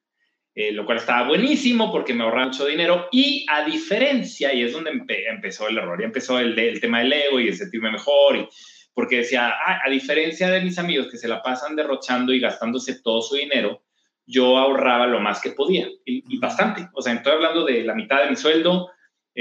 [SPEAKER 1] eh, lo cual estaba buenísimo porque me ahorraba mucho dinero y a diferencia, y es donde empe empezó el error, y empezó el, el, tema del ego y de sentirme mejor, y, porque decía, ah, a diferencia de mis amigos que se la pasan derrochando y gastándose todo su dinero, yo ahorraba lo más que podía, y, y bastante, o sea, estoy hablando de la mitad de mi sueldo,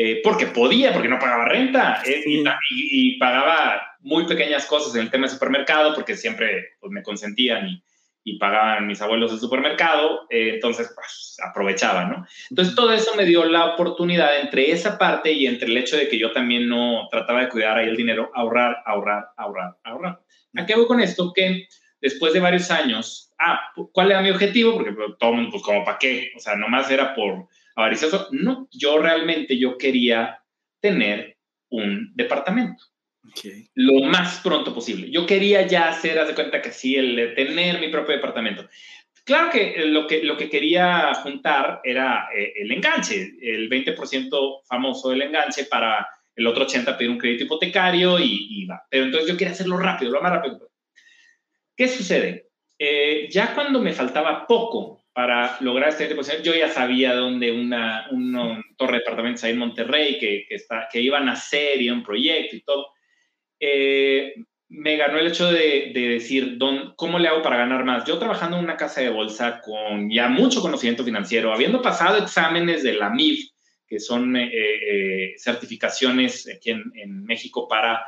[SPEAKER 1] eh, porque podía, porque no pagaba renta eh, sí. y, y, pagaba muy pequeñas cosas en el tema de supermercado, porque siempre pues, me consentían y, y, pagaban mis abuelos el supermercado, eh, entonces pues, aprovechaba, ¿no? Entonces todo eso me dio la oportunidad entre esa parte y entre el hecho de que yo también no trataba de cuidar ahí el dinero, ahorrar, ahorrar, ahorrar, ahorrar. ¿A qué hago con esto? Que después de varios años, ah, ¿cuál era mi objetivo? Porque pues, todo el mundo, pues como para qué, o sea, nomás era por avaricioso. No, yo realmente yo quería tener un departamento. Okay. Lo más pronto posible. Yo quería ya hacer, haz de cuenta que sí, el tener mi propio departamento. Claro que lo que, lo que quería juntar era eh, el enganche, el 20% famoso del enganche para el otro 80% pedir un crédito hipotecario y, y, va. Pero entonces yo quería hacerlo rápido, lo más rápido. ¿Qué sucede? Eh, ya cuando me faltaba poco para lograr este 20%, yo ya sabía dónde una, una torre de departamentos ahí en Monterrey que, que, está, que iban a hacer y un proyecto y todo eh, me ganó el hecho de, de decir, don, ¿cómo le hago para ganar más? Yo trabajando en una casa de bolsa con ya mucho conocimiento financiero, habiendo pasado exámenes de la MIF, que son eh, eh, certificaciones aquí en, en, México para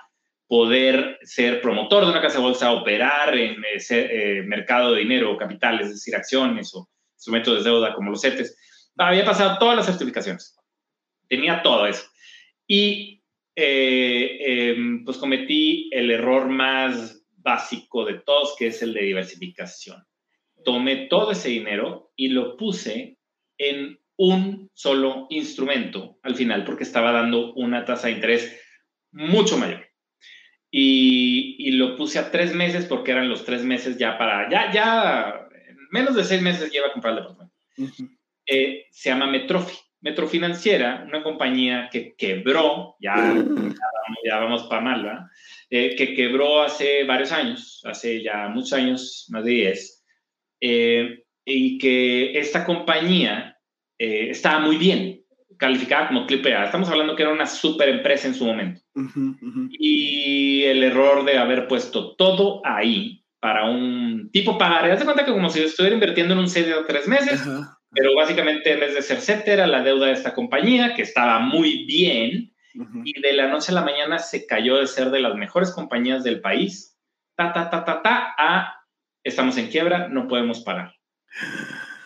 [SPEAKER 1] poder ser promotor de una casa de bolsa, operar en ese eh, mercado de dinero capital, es decir, acciones o instrumentos de deuda como los CETES. Había pasado todas las certificaciones. Tenía todo eso. Y eh, eh, pues cometí el error más básico de todos, que es el de diversificación. Tomé todo ese dinero y lo puse en un solo instrumento al final porque estaba dando una tasa de interés mucho mayor. Y, lo puse a tres meses porque eran los tres meses ya para, ya, ya, menos de seis meses lleva a comprar el departamento. Eh, se llama Metrofi. Metrofinanciera, una compañía que quebró, ya, ya, vamos, para mal, eh, que quebró hace varios años, hace ya muchos años, más de 10, eh, y que esta compañía estaba muy bien, calificada como triple Estamos hablando que era una super empresa en su momento. Y el error de haber puesto todo ahí para un tipo pagar, haz de cuenta que como si estuviera invirtiendo en un CD de tres meses, pero básicamente en vez de ser set era la deuda de esta compañía, que estaba muy bien, y de la noche a la mañana se cayó de ser de las mejores compañías del país, ta, ta, ta, ta, ta, a estamos en quiebra, no podemos parar.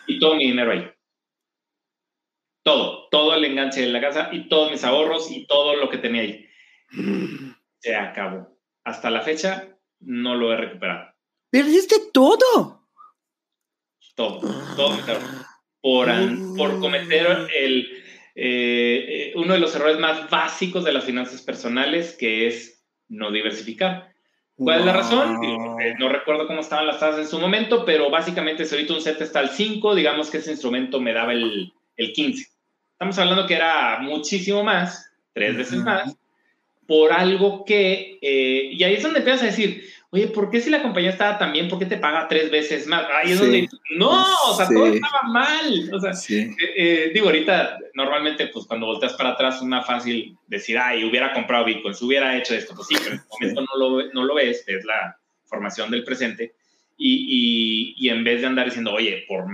[SPEAKER 1] Y todo mi dinero ahí. Todo, todo el enganche de la casa y todos mis ahorros y todo lo que tenía ahí. Se acabó. Hasta la fecha no lo he recuperado.
[SPEAKER 2] ¿Perdiste todo?
[SPEAKER 1] Todo, todo mi ahorros por, por cometer el, eh, uno de los errores más básicos de las finanzas personales, que es no diversificar. ¿Cuál es la razón? No recuerdo cómo estaban las tasas en su momento, pero básicamente si ahorita un set está al 5, digamos que ese instrumento me daba el, el 15. Estamos hablando que era muchísimo más, tres veces más, por algo que, eh, y ahí es donde empiezas a decir, oye, ¿por qué si la compañía estaba tan bien, por qué te paga tres veces más? Ahí es donde, no, o sea, todo estaba mal. O sea, eh, eh, digo, ahorita, normalmente, pues cuando volteas para atrás, es más fácil decir, ay, hubiera comprado Bitcoin, se hubiera hecho esto. Pues sí, pero en este momento no lo, no lo ves, es la formación del presente. Y, y, y, en vez de andar diciendo, oye, por,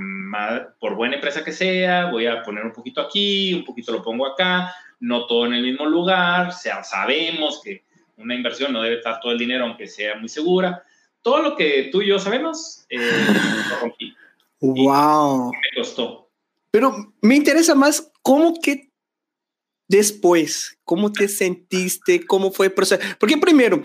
[SPEAKER 1] por buena empresa que sea, voy a poner un poquito aquí, un poquito lo pongo acá, no todo en el mismo lugar, sea, sabemos que una inversión no debe estar todo el dinero, aunque sea muy segura. Todo lo que tú y yo sabemos, eh, lo rompí.
[SPEAKER 2] ¡Wow!
[SPEAKER 1] Me costó.
[SPEAKER 2] Pero me interesa más cómo que después, cómo te sentiste, cómo fue el proceso. Porque primero,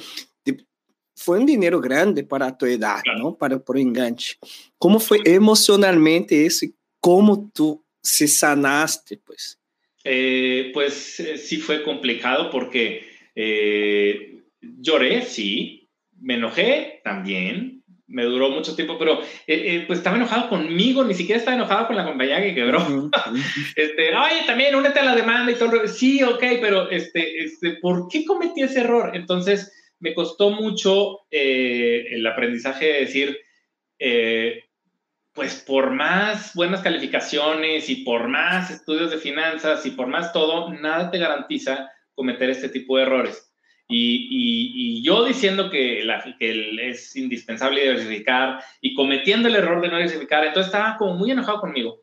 [SPEAKER 2] fue un dinero grande para tu edad, ¿no? Para por enganche. ¿Cómo fue emocionalmente eso? ¿Cómo tú se sanaste, pues?
[SPEAKER 1] Eh, pues eh, sí fue complicado porque eh, lloré, sí, me enojé también, me duró mucho tiempo, pero eh, eh, pues estaba enojado conmigo, ni siquiera estaba enojado con la compañía que quebró. este, oye, también únete a la demanda y todo. Sí, ok, pero este, este, ¿por qué cometí ese error? Entonces, me costó mucho el aprendizaje de decir, pues por más buenas calificaciones y por más estudios de finanzas y por más todo, nada te garantiza cometer este tipo de errores. Y, yo diciendo que, es indispensable diversificar y cometiendo el error de no diversificar, entonces estaba como muy enojado conmigo.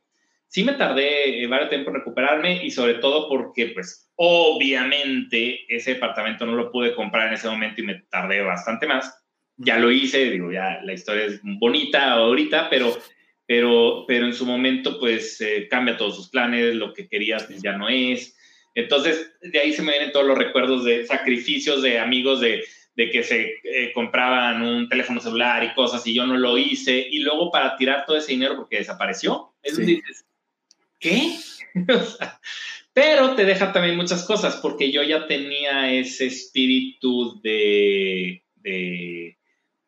[SPEAKER 1] Sí me tardé eh, varios tiempo en recuperarme y sobre todo porque, pues, obviamente ese departamento no lo pude comprar en ese momento y me tardé bastante más. Ya lo hice, digo, ya la historia es bonita ahorita, pero, pero, pero en su momento, pues, eh, cambia todos sus planes, lo que querías ya no es. Entonces, de ahí se me vienen todos los recuerdos de sacrificios de amigos de, que se eh, compraban un teléfono celular y cosas y yo no lo hice. Y luego para tirar todo ese dinero porque desapareció, es dices, ¿qué? pero te deja también muchas cosas porque yo ya tenía ese espíritu de,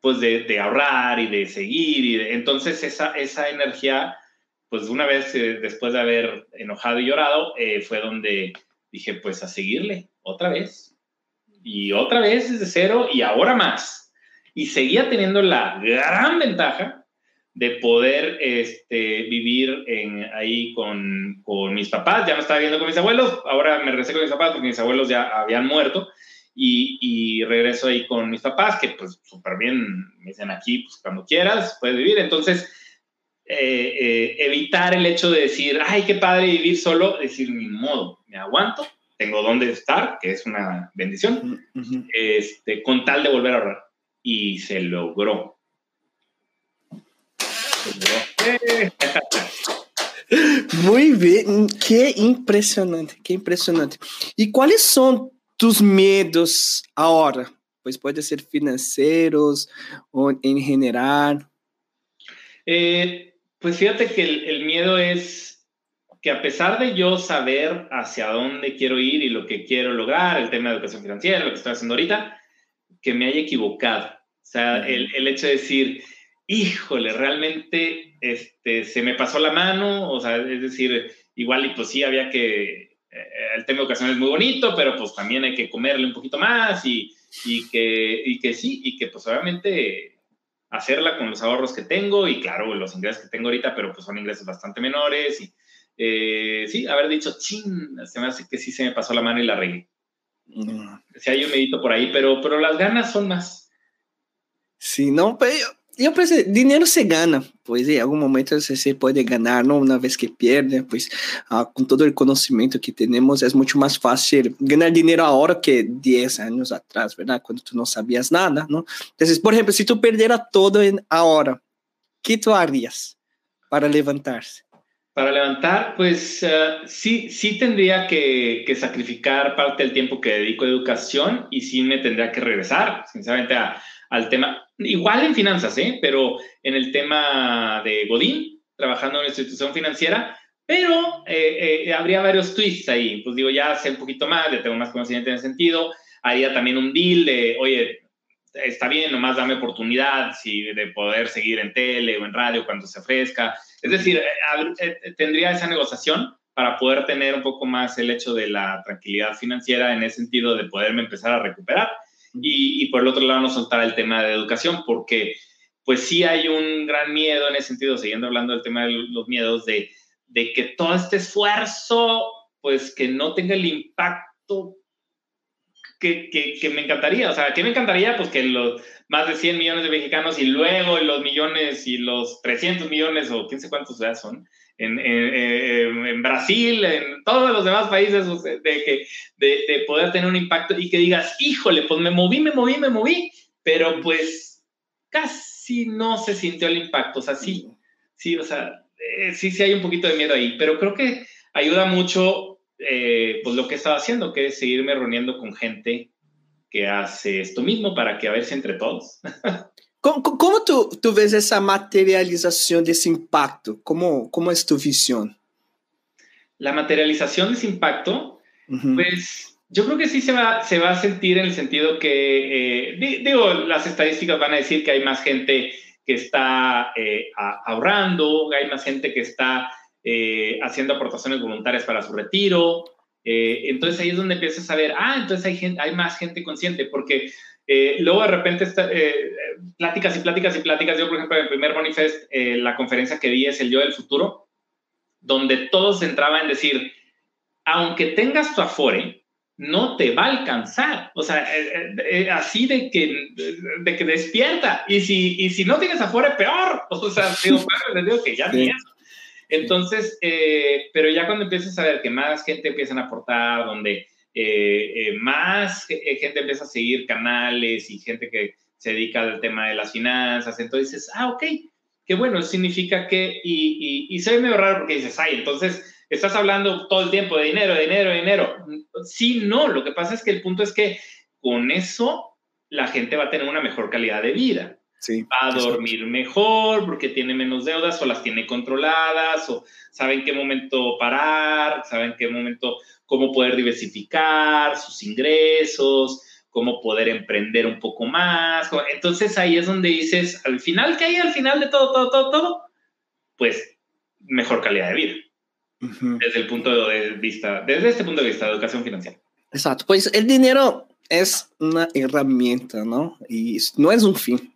[SPEAKER 1] pues de, ahorrar y de seguir. Y entonces esa, esa energía, pues una vez eh, después de haber enojado y llorado, eh, fue donde dije, pues a seguirle, otra vez. Y otra vez desde cero y ahora más. Y seguía teniendo la gran ventaja de poder este, vivir en, ahí con, con, mis papás. Ya me estaba viendo con mis abuelos, ahora me regresé con mis papás porque mis abuelos ya habían muerto. Y, y regreso ahí con mis papás, que pues súper bien me dicen aquí, pues cuando quieras, puedes vivir. Entonces, eh, eh, evitar el hecho de decir, ay, qué padre vivir solo, decir, ni modo, me aguanto, tengo dónde estar, que es una bendición, este, con tal de volver a ahorrar. Y se logró.
[SPEAKER 2] Muy bien, qué impresionante, qué impresionante. ¿Y cuáles son tus miedos ahora? Pues puede ser financieros o en general.
[SPEAKER 1] Eh, pues fíjate que el, miedo es que a pesar de yo saber hacia dónde quiero ir y lo que quiero lograr, el tema de educación financiera, lo que estoy haciendo ahorita, que me haya equivocado. O sea, el, el, hecho de decir, híjole, realmente este, se me pasó la mano, o sea, es decir, igual y pues sí había que, eh, el tema de educación es muy bonito, pero pues también hay que comerle un poquito más y, y, que, y que sí, y que pues obviamente hacerla con los ahorros que tengo y claro, los ingresos que tengo ahorita, pero pues son ingresos bastante menores y eh, sí, haber dicho, chin, se me hace que sí se me pasó la mano y la regué. Mm. Si hay un medito por ahí, pero, pero las ganas son más.
[SPEAKER 2] Sí, no, pero yo pensé, dinero se gana, pues en algún momento se, se puede ganar, ¿no? Una vez que pierde, pues uh, con todo el conocimiento que tenemos es mucho más fácil ganar dinero ahora que 10 años atrás, ¿verdad? Cuando tú no sabías nada, ¿no? Entonces, por ejemplo, si tú perdieras todo en ahora, ¿qué tú harías para levantarse?
[SPEAKER 1] Para levantar, pues uh, sí, sí tendría que, que, sacrificar parte del tiempo que dedico a educación y sí me tendría que regresar, sinceramente, a, al tema, igual en finanzas, ¿eh? pero en el tema de Godín, trabajando en una institución financiera, pero eh, eh, habría varios twists ahí. Pues digo, ya sé un poquito más, ya tengo más conocimiento en ese sentido. Haría también un deal de, oye, está bien, nomás dame oportunidad si, de poder seguir en tele o en radio cuando se ofrezca. Es decir, eh, tendría esa negociación para poder tener un poco más el hecho de la tranquilidad financiera en ese sentido de poderme empezar a recuperar y, por el otro lado no soltar el tema de educación, porque pues sí hay un gran miedo en ese sentido, siguiendo hablando del tema de los miedos, de, que todo este esfuerzo, pues que no tenga el impacto que, que, me encantaría. O sea, ¿qué me encantaría? Pues que los más de 100 millones de mexicanos y luego los millones y los 300 millones o quién sé cuántos ya son, en, en, en, Brasil, en todos los demás países, de, que, de, de, poder tener un impacto y que digas, híjole, pues me moví, me moví, me moví, pero pues casi no se sintió el impacto. O sea, sí, sí, o sea, eh, sí, sí hay un poquito de miedo ahí, pero creo que ayuda mucho eh, pues lo que estaba haciendo, que es seguirme reuniendo con gente que hace esto mismo para que a ver si entre todos.
[SPEAKER 2] ¿Cómo, cómo tú, tú, ves esa materialización de ese impacto? ¿Cómo, cómo es tu visión?
[SPEAKER 1] La materialización de ese impacto, uh -huh. pues yo creo que sí se va, se va a sentir en el sentido que, eh, digo, las estadísticas van a decir que hay más gente que está eh, ahorrando, hay más gente que está eh, haciendo aportaciones voluntarias para su retiro. Eh, entonces ahí es donde empiezas a ver, ah, entonces hay, gente, hay más gente consciente, porque eh, luego de repente está, eh, pláticas y pláticas y pláticas. Yo, por ejemplo, en el primer Manifest, eh, la conferencia que vi es el Yo del Futuro, donde todos entraban en decir, aunque tengas tu Afore, no te va a alcanzar. O sea, así de que, de que despierta. Y si, y si no tienes Afore, peor. O sea, digo, bueno, les digo que ya sí. tienes. Entonces, pero ya cuando empiezas a ver que más gente empieza a aportar, donde eh, eh, más eh, gente empieza a seguir canales y gente que se dedica al tema de las finanzas. Entonces dices, ah, ok, qué bueno, significa que, y, y, y se ve medio raro porque dices, ay, entonces estás hablando todo el tiempo de dinero, de dinero, de dinero. Sí, no, lo que pasa es que el punto es que con eso la gente va a tener una mejor calidad de vida.
[SPEAKER 2] Sí,
[SPEAKER 1] va a dormir exacto. mejor porque tiene menos deudas o las tiene controladas o saben qué momento parar, saben qué momento cómo poder diversificar sus ingresos, cómo poder emprender un poco más. Entonces ahí es donde dices, al final, ¿qué hay al final de todo, todo, todo, todo? Pues mejor calidad de vida. Uh -huh. Desde el punto de vista, desde este punto de vista de educación financiera.
[SPEAKER 2] Exacto, pues el dinero es una herramienta, ¿no? Y no es un fin,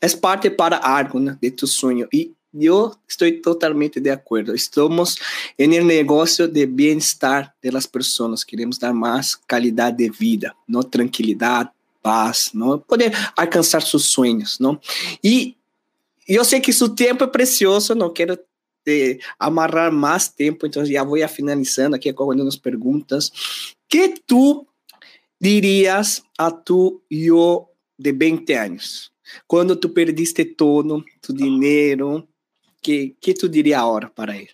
[SPEAKER 2] es parte para algo ¿no? de tu sueño. Y yo estoy totalmente de acuerdo. Estamos en el negocio de bienestar de las personas. Queremos dar más calidad de vida, ¿no? Tranquilidad, paz, ¿no? Poder alcanzar sus sueños, ¿no? Y yo sé que su tiempo es precioso, no quiero de amarrar tiempo, entonces ya voy a finalizando aquí con unas preguntas. ¿Qué tú dirías a tu yo de 20 años? Cuando tú perdiste todo, tu dinero, ¿qué, qué tú dirías ahora para él?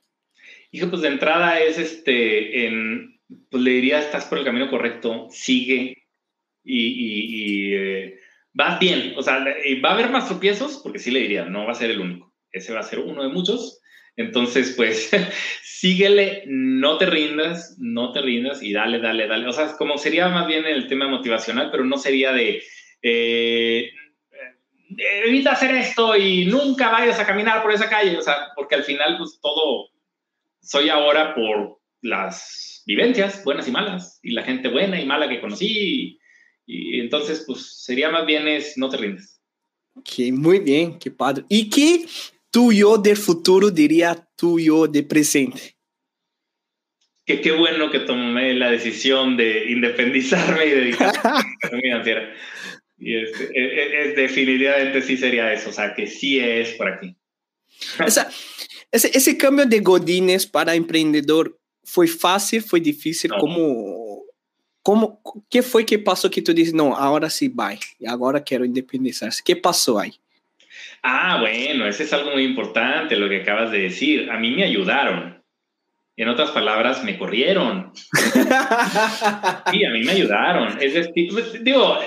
[SPEAKER 1] Hijo, pues de entrada es este, en, pues le diría, estás por el camino correcto, sigue y, y, y eh, vas bien. O sea, va a haber más tropiezos, porque sí le diría, no va a ser el único. Ese va a ser uno de muchos. Entonces, pues, síguele, no te rindas, no te rindas y dale, dale, dale. O sea, como sería más bien el tema motivacional, pero no sería de, eh, evita hacer esto y nunca vayas a caminar por esa calle. O sea, porque al final, pues, todo soy ahora por las vivencias buenas y malas y la gente buena y mala que conocí. Y, entonces, pues, sería más bien es no te rindas.
[SPEAKER 2] Ok, muy bien, qué padre. ¿Y qué tu yo del futuro diría tu yo de presente?
[SPEAKER 1] Que qué bueno que tomé la decisión de independizarme y dedicarme a la financiera. Y es, es, definitivamente sí sería eso, o sea, que sí es por aquí.
[SPEAKER 2] O sea, ese, ese cambio de Godines para emprendedor fue fácil, fue difícil, no. como como que foi que passou que tu disse não agora sí vai agora quero independizar ¿Qué pasó ahí
[SPEAKER 1] Ah, bueno, ese es algo muy importante lo que acabas de decir. A mí me ayudaron. En otras palabras, me corrieron. Sí, a mí me ayudaron. Es decir, digo,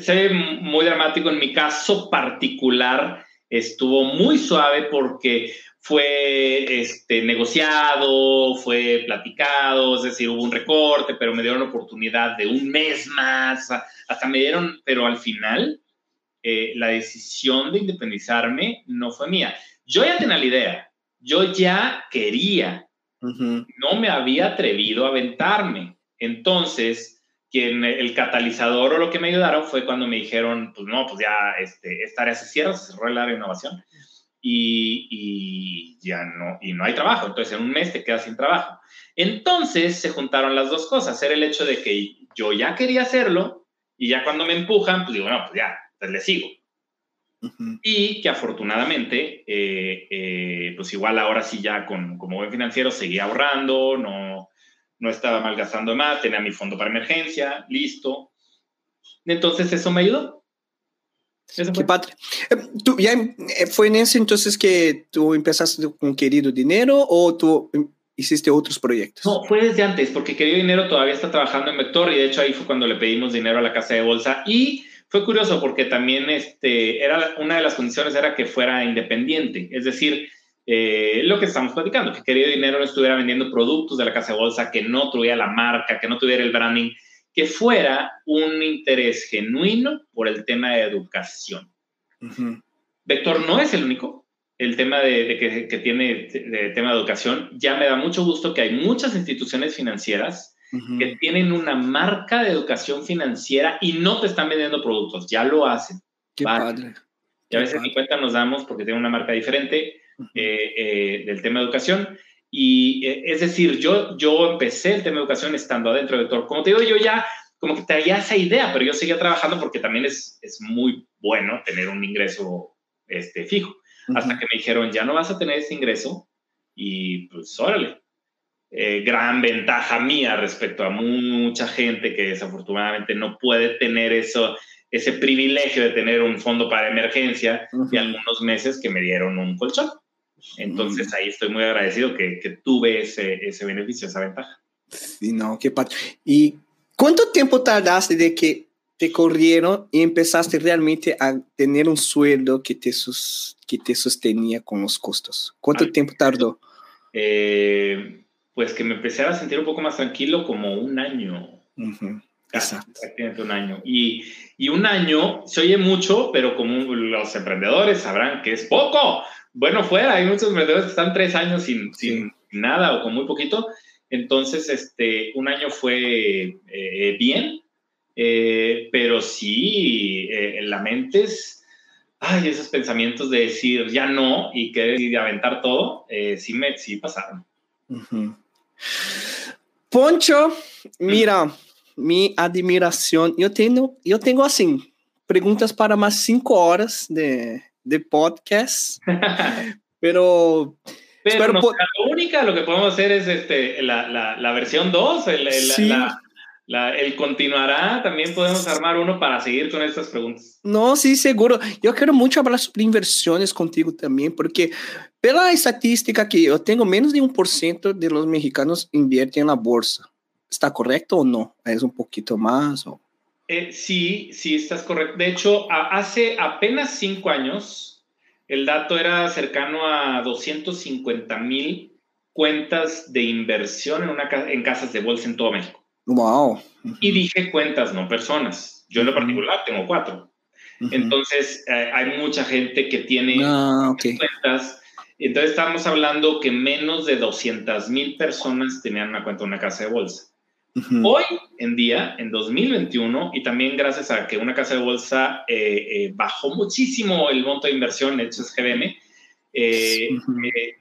[SPEAKER 1] sé muy dramático. En mi caso particular, estuvo muy suave porque fue este, negociado, fue platicado, es decir, hubo un recorte, pero me dieron oportunidad de un mes más, hasta me dieron, pero al final eh, la decisión de independizarme no fue mía. Yo ya tenía la idea, yo ya quería, no me había atrevido a aventarme. Entonces, quien el catalizador o lo que me ayudaron fue cuando me dijeron, pues no, pues ya este, esta área se cierra, se cerró el área de innovación y, y, ya no, y no hay trabajo. Entonces, en un mes te quedas sin trabajo. Entonces, se juntaron las dos cosas. Era el hecho de que yo ya quería hacerlo y ya cuando me empujan, pues digo, no, pues ya, pues le sigo. Y que afortunadamente, eh, eh, pues igual ahora sí ya con, como buen financiero seguía ahorrando, no, no estaba malgastando más, tenía mi fondo para emergencia, listo. Entonces eso me ayudó.
[SPEAKER 2] Eso Qué padre. Eh, ¿Tú, ya, ¿Fue en ese entonces que tú empezaste con Querido Dinero o tú hiciste otros proyectos?
[SPEAKER 1] No, fue desde antes, porque Querido Dinero todavía está trabajando en Vector y de hecho ahí fue cuando le pedimos dinero a la casa de bolsa y fue curioso porque también este, era, una de las condiciones era que fuera independiente, es decir, eh, lo que estamos platicando, que querido dinero no estuviera vendiendo productos de la casa de bolsa, que no tuviera la marca, que no tuviera el branding, que fuera un interés genuino por el tema de educación. Vector no es el único, el tema de, que, que, tiene de tema de educación. Ya me da mucho gusto que hay muchas instituciones financieras que tienen una marca de educación financiera y no te están vendiendo productos, ya lo hacen.
[SPEAKER 2] Qué padre.
[SPEAKER 1] Y a veces ni cuenta nos damos porque tienen una marca diferente eh, eh, del tema de educación. Y eh, es decir, yo, yo empecé el tema de educación estando adentro de Vector. Como te digo, yo ya como que traía esa idea, pero yo seguía trabajando porque también es, es muy bueno tener un ingreso este, fijo. Hasta que me dijeron, ya no vas a tener ese ingreso y pues órale, eh, gran ventaja mía respecto a mucha gente que desafortunadamente no puede tener eso, ese privilegio de tener un fondo para emergencia y algunos meses que me dieron un colchón. Entonces ahí estoy muy agradecido que, que tuve ese, ese, beneficio, esa ventaja.
[SPEAKER 2] Sí, no, qué padre. ¿Y cuánto tiempo tardaste de que te corrieron y empezaste realmente a tener un sueldo que te, sus, que te sostenía con los costos? ¿Cuánto tiempo tardó?
[SPEAKER 1] Eh, pues que me empecé a sentir un poco más tranquilo como un año. Exacto. Prácticamente un año. Y, y, un año se oye mucho, pero como los emprendedores sabrán que es poco. Bueno, fuera, hay muchos emprendedores que están tres años sin, sin nada o con muy poquito. Entonces, este, un año fue eh, bien, eh, pero sí, eh, en la mente es, ay, esos pensamientos de decir ya no y que de aventar todo, sí, me, sí pasaron.
[SPEAKER 2] Poncho, mira, mi admiración. Eu tenho, eu tenho assim, perguntas para mais cinco horas de, de podcast. pero.
[SPEAKER 1] Pero no, la única, lo que podemos hacer es este, la, la, la versión 2, el, el, sí. la, la, el continuará, también podemos armar uno para seguir con estas preguntas.
[SPEAKER 2] No, sí, seguro. Yo quiero mucho hablar sobre inversiones contigo también, porque pela estatística que yo tengo, menos de un por ciento de los mexicanos invierten en la bolsa. ¿Está correcto o no? ¿Es un poquito más? O...
[SPEAKER 1] Eh, sí, sí, estás correcto. De hecho, a, hace apenas cinco años, el dato era cercano a 250 mil cuentas de inversión en, una, en casas de bolsa en todo México.
[SPEAKER 2] Wow.
[SPEAKER 1] Y dije cuentas, no personas. Yo en lo particular tengo cuatro. Entonces, eh, hay mucha gente que tiene
[SPEAKER 2] ah,
[SPEAKER 1] cuentas. Entonces, estamos hablando que menos de 200 mil personas tenían una cuenta en una casa de bolsa. Hoy en día, en 2021, y también gracias a que una casa de bolsa eh, eh, bajó muchísimo el monto de inversión, hecho es GBM,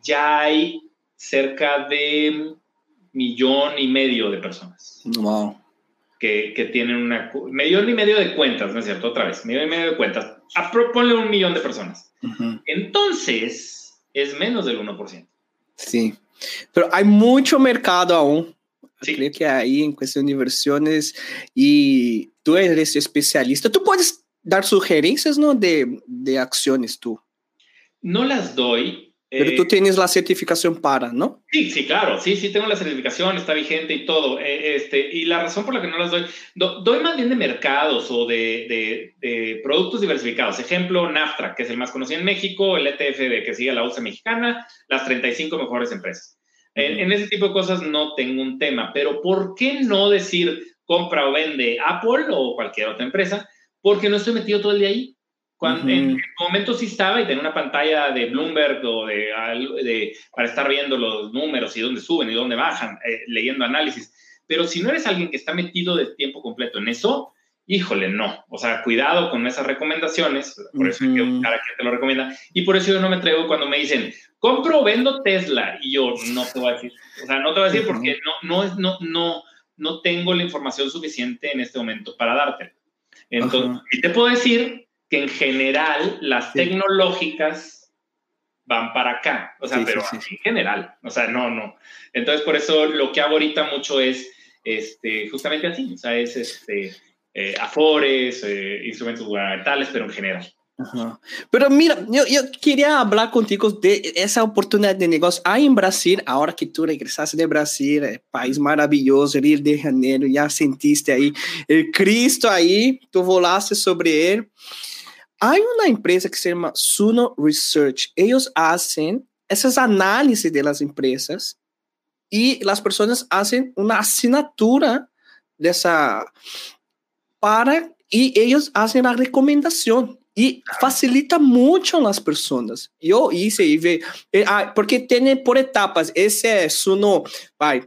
[SPEAKER 1] ya hay cerca de millón y medio de personas.
[SPEAKER 2] Wow
[SPEAKER 1] que, que, tienen una millón y medio de cuentas, ¿no es cierto? Otra vez, millón y medio de cuentas. A, ponle un millón de personas. Entonces, es menos del 1%.
[SPEAKER 2] Sí, pero hay mucho mercado aún. Sí. Creo que ahí en cuestión de inversiones y tú eres especialista. Tú puedes dar sugerencias, ¿no? De, de acciones tú.
[SPEAKER 1] No las doy,
[SPEAKER 2] pero tú eh, tienes la certificación para, ¿no?
[SPEAKER 1] Sí, sí, claro, sí, sí tengo la certificación, está vigente y todo. Eh, este, y la razón por la que no las doy, doy más bien de mercados o de, de, productos diversificados. Ejemplo, NAFTRA, que es el más conocido en México, el ETF de que sigue la bolsa mexicana, las 35 mejores empresas. En, en ese tipo de cosas no tengo un tema, pero ¿por qué no decir compra o vende Apple o cualquier otra empresa? Porque no estoy metido todo el día ahí. Cuando, En el momento sí estaba y tenía una pantalla de Bloomberg o de, de, para estar viendo los números y dónde suben y dónde bajan, eh, leyendo análisis. Pero si no eres alguien que está metido de tiempo completo en eso, híjole, no. O sea, cuidado con esas recomendaciones. Por eso hay que buscar a quien te lo recomienda. Y por eso yo no me atrevo cuando me dicen, compro o vendo Tesla. Y yo no te voy a decir. O sea, no te voy a decir porque no, no, no, no, no tengo la información suficiente en este momento para darte. Entonces, y te puedo decir que en general las tecnológicas van para acá, o sea, pero en general, o sea, no, no. Entonces, por eso lo que hago ahorita mucho es este, justamente así, o sea, es este, eh, afores, eh, instrumentos gubernamentales, pero en general.
[SPEAKER 2] Pero mira, yo, yo, quería hablar contigo de esa oportunidad de negocio. Hay en Brasil, ahora que tú regresaste de Brasil, eh, país maravilloso, Río de Janeiro, ya sentiste ahí el Cristo ahí, tú volaste sobre él. Hay una empresa que se llama Suno Research. Ellos hacen esas análisis de las empresas y las personas hacen una asignatura de esa para y ellos hacen la recomendación y facilita mucho a las personas. Yo hice y ve, eh, ah, porque tiene por etapas, ese es Suno, vai,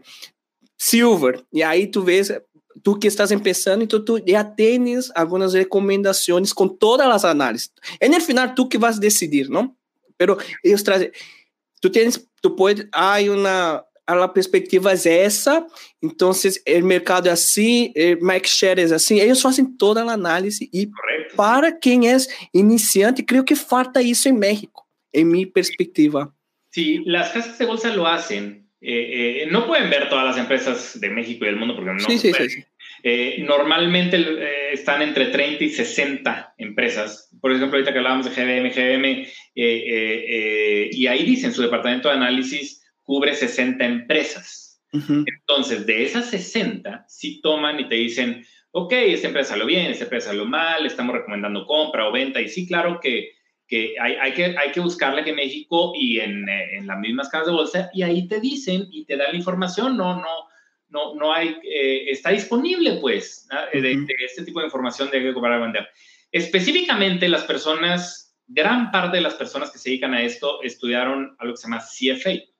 [SPEAKER 2] Silver, y ahí tú ves tú que estás empezando, então tu já tens algumas recomendações com todas as análises. E no final tu que vas decidir, não? Pero eles trazem, tu tens, tu pode, há uma a perspectiva é essa, então o mercado é assim, o market share é assim, eles fazem toda a análise e Correcto. para quem é iniciante, creio que falta isso em México, em minha perspectiva.
[SPEAKER 1] Sí, las casas de bolsa lo hacen. Eh, eh, no pueden ver todas las empresas de México y del mundo porque no. Sí, sí, sí, eh, normalmente eh, están entre 30 y 60 empresas. Por ejemplo, ahorita que hablábamos de GBM, GBM, eh, y ahí dicen su departamento de análisis cubre 60 empresas. Entonces, de esas 60, si toman y te dicen, ok, esta empresa lo bien, esta empresa lo mal, estamos recomendando compra o venta, y sí, claro que, que, hay, hay, que hay que buscarla aquí en México y en, en las mismas casas de bolsa, y ahí te dicen y te dan la información, no, no, no, no hay, eh, está disponible, pues, de, este tipo de información de que comprar vender. Específicamente, las personas, gran parte de las personas que se dedican a esto estudiaron algo que se llama CFA,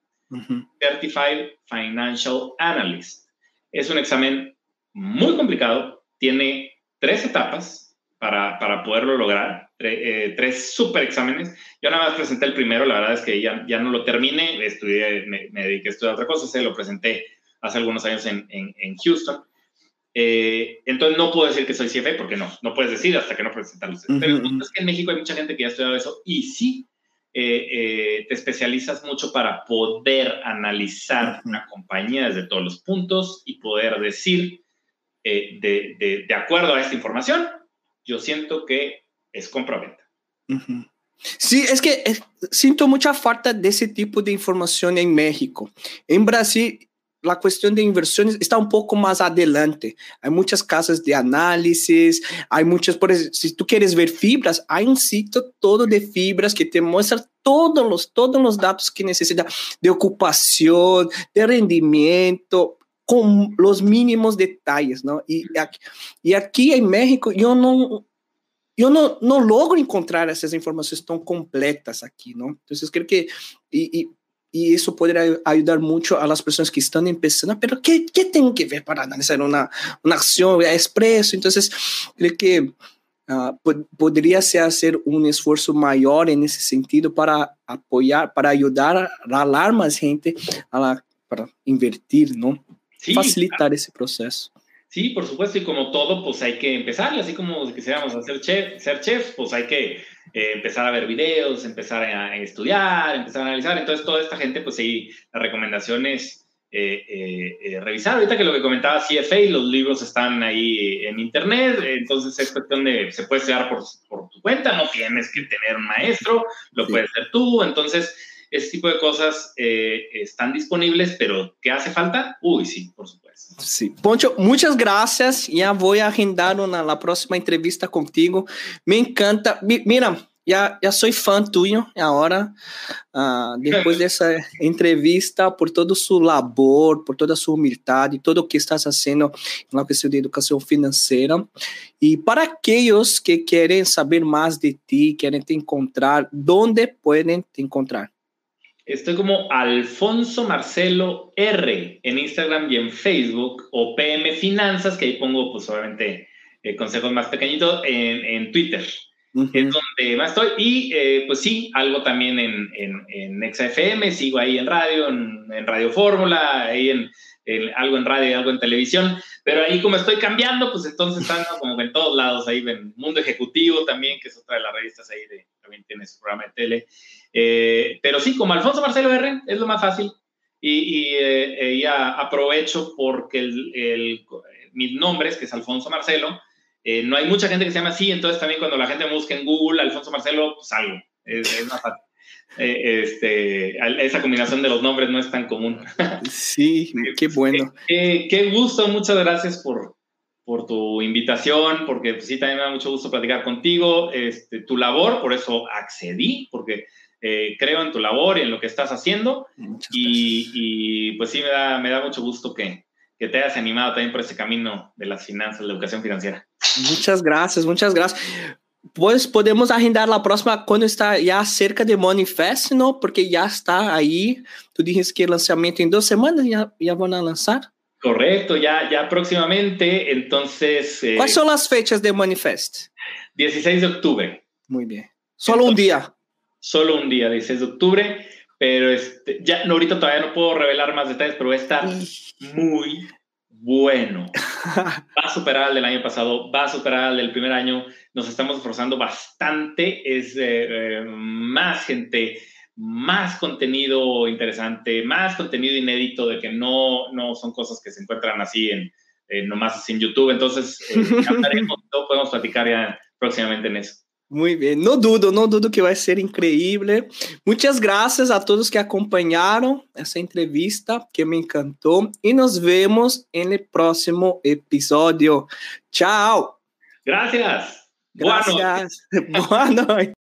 [SPEAKER 1] Certified Financial Analyst. Es un examen muy complicado, tiene tres etapas para, para poderlo lograr, eh, tres super exámenes. Yo nada más presenté el primero, la verdad es que ya, ya no lo terminé, estudié, me, me dediqué a estudiar otra cosa, se lo presenté hace algunos años en, en, Houston. Eh, entonces no puedo decir que soy CFA porque no, no puedes decir hasta que no presentas los Pero es que en México hay mucha gente que ya ha estudiado eso y sí eh, eh, te especializas mucho para poder analizar una compañía desde todos los puntos y poder decir, de, de, de, acuerdo a esta información, yo siento que es compra-venta.
[SPEAKER 2] Sí, es que siento mucha falta de ese tipo de información en México. En Brasil la cuestión de inversiones está un poco más adelante. Hay muchas casas de análisis, hay muchas, por ejemplo, si tú quieres ver fibras, hay un sitio todo de fibras que te muestra todos los, todos los datos que necesita de ocupación, de rendimiento, con los mínimos detalles, ¿no? Y aquí, y aquí en México yo no, yo no, no logro encontrar esas informaciones tan completas aquí, ¿no? Entonces creo que, y, y y eso podría ayudar mucho a las personas que están empezando, pero ¿qué, qué tengo que ver para analizar una, una acción expreso? Entonces, creo que uh, pod podría ser hacer un esfuerzo mayor en ese sentido para apoyar, para ayudar a alarmar más gente a la, para invertir, ¿no? Sí, Facilitar ese proceso.
[SPEAKER 1] Sí, por supuesto, y como todo, pues hay que empezar, así como si quisiéramos hacer chef, ser chef, pues hay que eh, empezar a ver videos, empezar a, estudiar, empezar a analizar. Entonces, toda esta gente, pues sí, la recomendación es eh, eh, revisar. Ahorita que lo que comentaba CFA, los libros están ahí en internet, entonces es cuestión de, se puede estudiar por, por tu cuenta, no tienes que tener un maestro, lo puedes hacer tú. Entonces, ese tipo de cosas están disponibles, pero ¿qué hace falta? Uy, sí, por supuesto.
[SPEAKER 2] Sí. Poncho, muchas gracias. Ya voy a agendar una, la próxima entrevista contigo. Me encanta. Mira, ya, ya soy fan tuyo ahora, uh, depois dessa entrevista, por toda sua labor, por toda sua humildade, todo o que estás fazendo na questão de educação financeira. E para aqueles que querem saber mais de ti, querem te encontrar, onde podem te encontrar?
[SPEAKER 1] Estoy como Alfonso Marcelo R en Instagram y en Facebook, o PM Finanzas, que ahí pongo, pues obviamente, eh, consejos más pequeñitos, en, en Twitter es donde más estoy. Y eh, pues sí, algo también en, en, en XFM, sigo ahí en radio, en, Radio Fórmula, ahí en, algo en radio y algo en televisión. Pero ahí como estoy cambiando, pues entonces están como en todos lados, ahí en Mundo Ejecutivo también, que es otra de las revistas ahí, de, también tiene su programa de tele. Eh, pero sí, como Alfonso Marcelo R, es lo más fácil. Y, y, eh, aprovecho porque el, el, mis nombres, que es Alfonso Marcelo, eh, no hay mucha gente que se llama así, entonces también cuando la gente me busca en Google, Alfonso Marcelo, pues algo. Es, más fácil. Eh, este, esa combinación de los nombres no es tan común.
[SPEAKER 2] Sí, qué bueno.
[SPEAKER 1] qué gusto, muchas gracias por, por tu invitación, porque pues, sí, también me da mucho gusto platicar contigo, este, tu labor, por eso accedí, porque eh, creo en tu labor y en lo que estás haciendo, y, y, pues sí, me da, me da mucho gusto que, que te hayas animado también por ese camino de las finanzas, de la educación financiera.
[SPEAKER 2] Muchas gracias, muchas gracias. Pues podemos agendar la próxima cuando está ya cerca de Manifest, ¿no? Porque ya está ahí. Tú dijiste que el lanzamiento en dos semanas ya, ya van a lanzar.
[SPEAKER 1] Correcto, ya, ya próximamente. Entonces.
[SPEAKER 2] Eh, ¿Cuáles son las fechas de Manifest?
[SPEAKER 1] 16 de octubre.
[SPEAKER 2] Muy bien. Solo un día.
[SPEAKER 1] Solo un día, 16 de octubre. Pero este, ya, no, ahorita todavía no puedo revelar más detalles, pero va a estar muy bueno. Va a superar al del año pasado, va a superar al del primer año. Nos estamos esforzando bastante. Es eh, eh, más gente, más contenido interesante, más contenido inédito de que no, no son cosas que se encuentran así en, nomás en YouTube. Entonces, eh, no podemos platicar ya próximamente en eso.
[SPEAKER 2] Bien, no dudo, no dudo que vai ser increíble. Muchas gracias a todos que acompanharam essa entrevista, que me encantou. E nos vemos no próximo episódio. Tchau!
[SPEAKER 1] Gracias!
[SPEAKER 2] Gracias. Boa noite. Boa noite.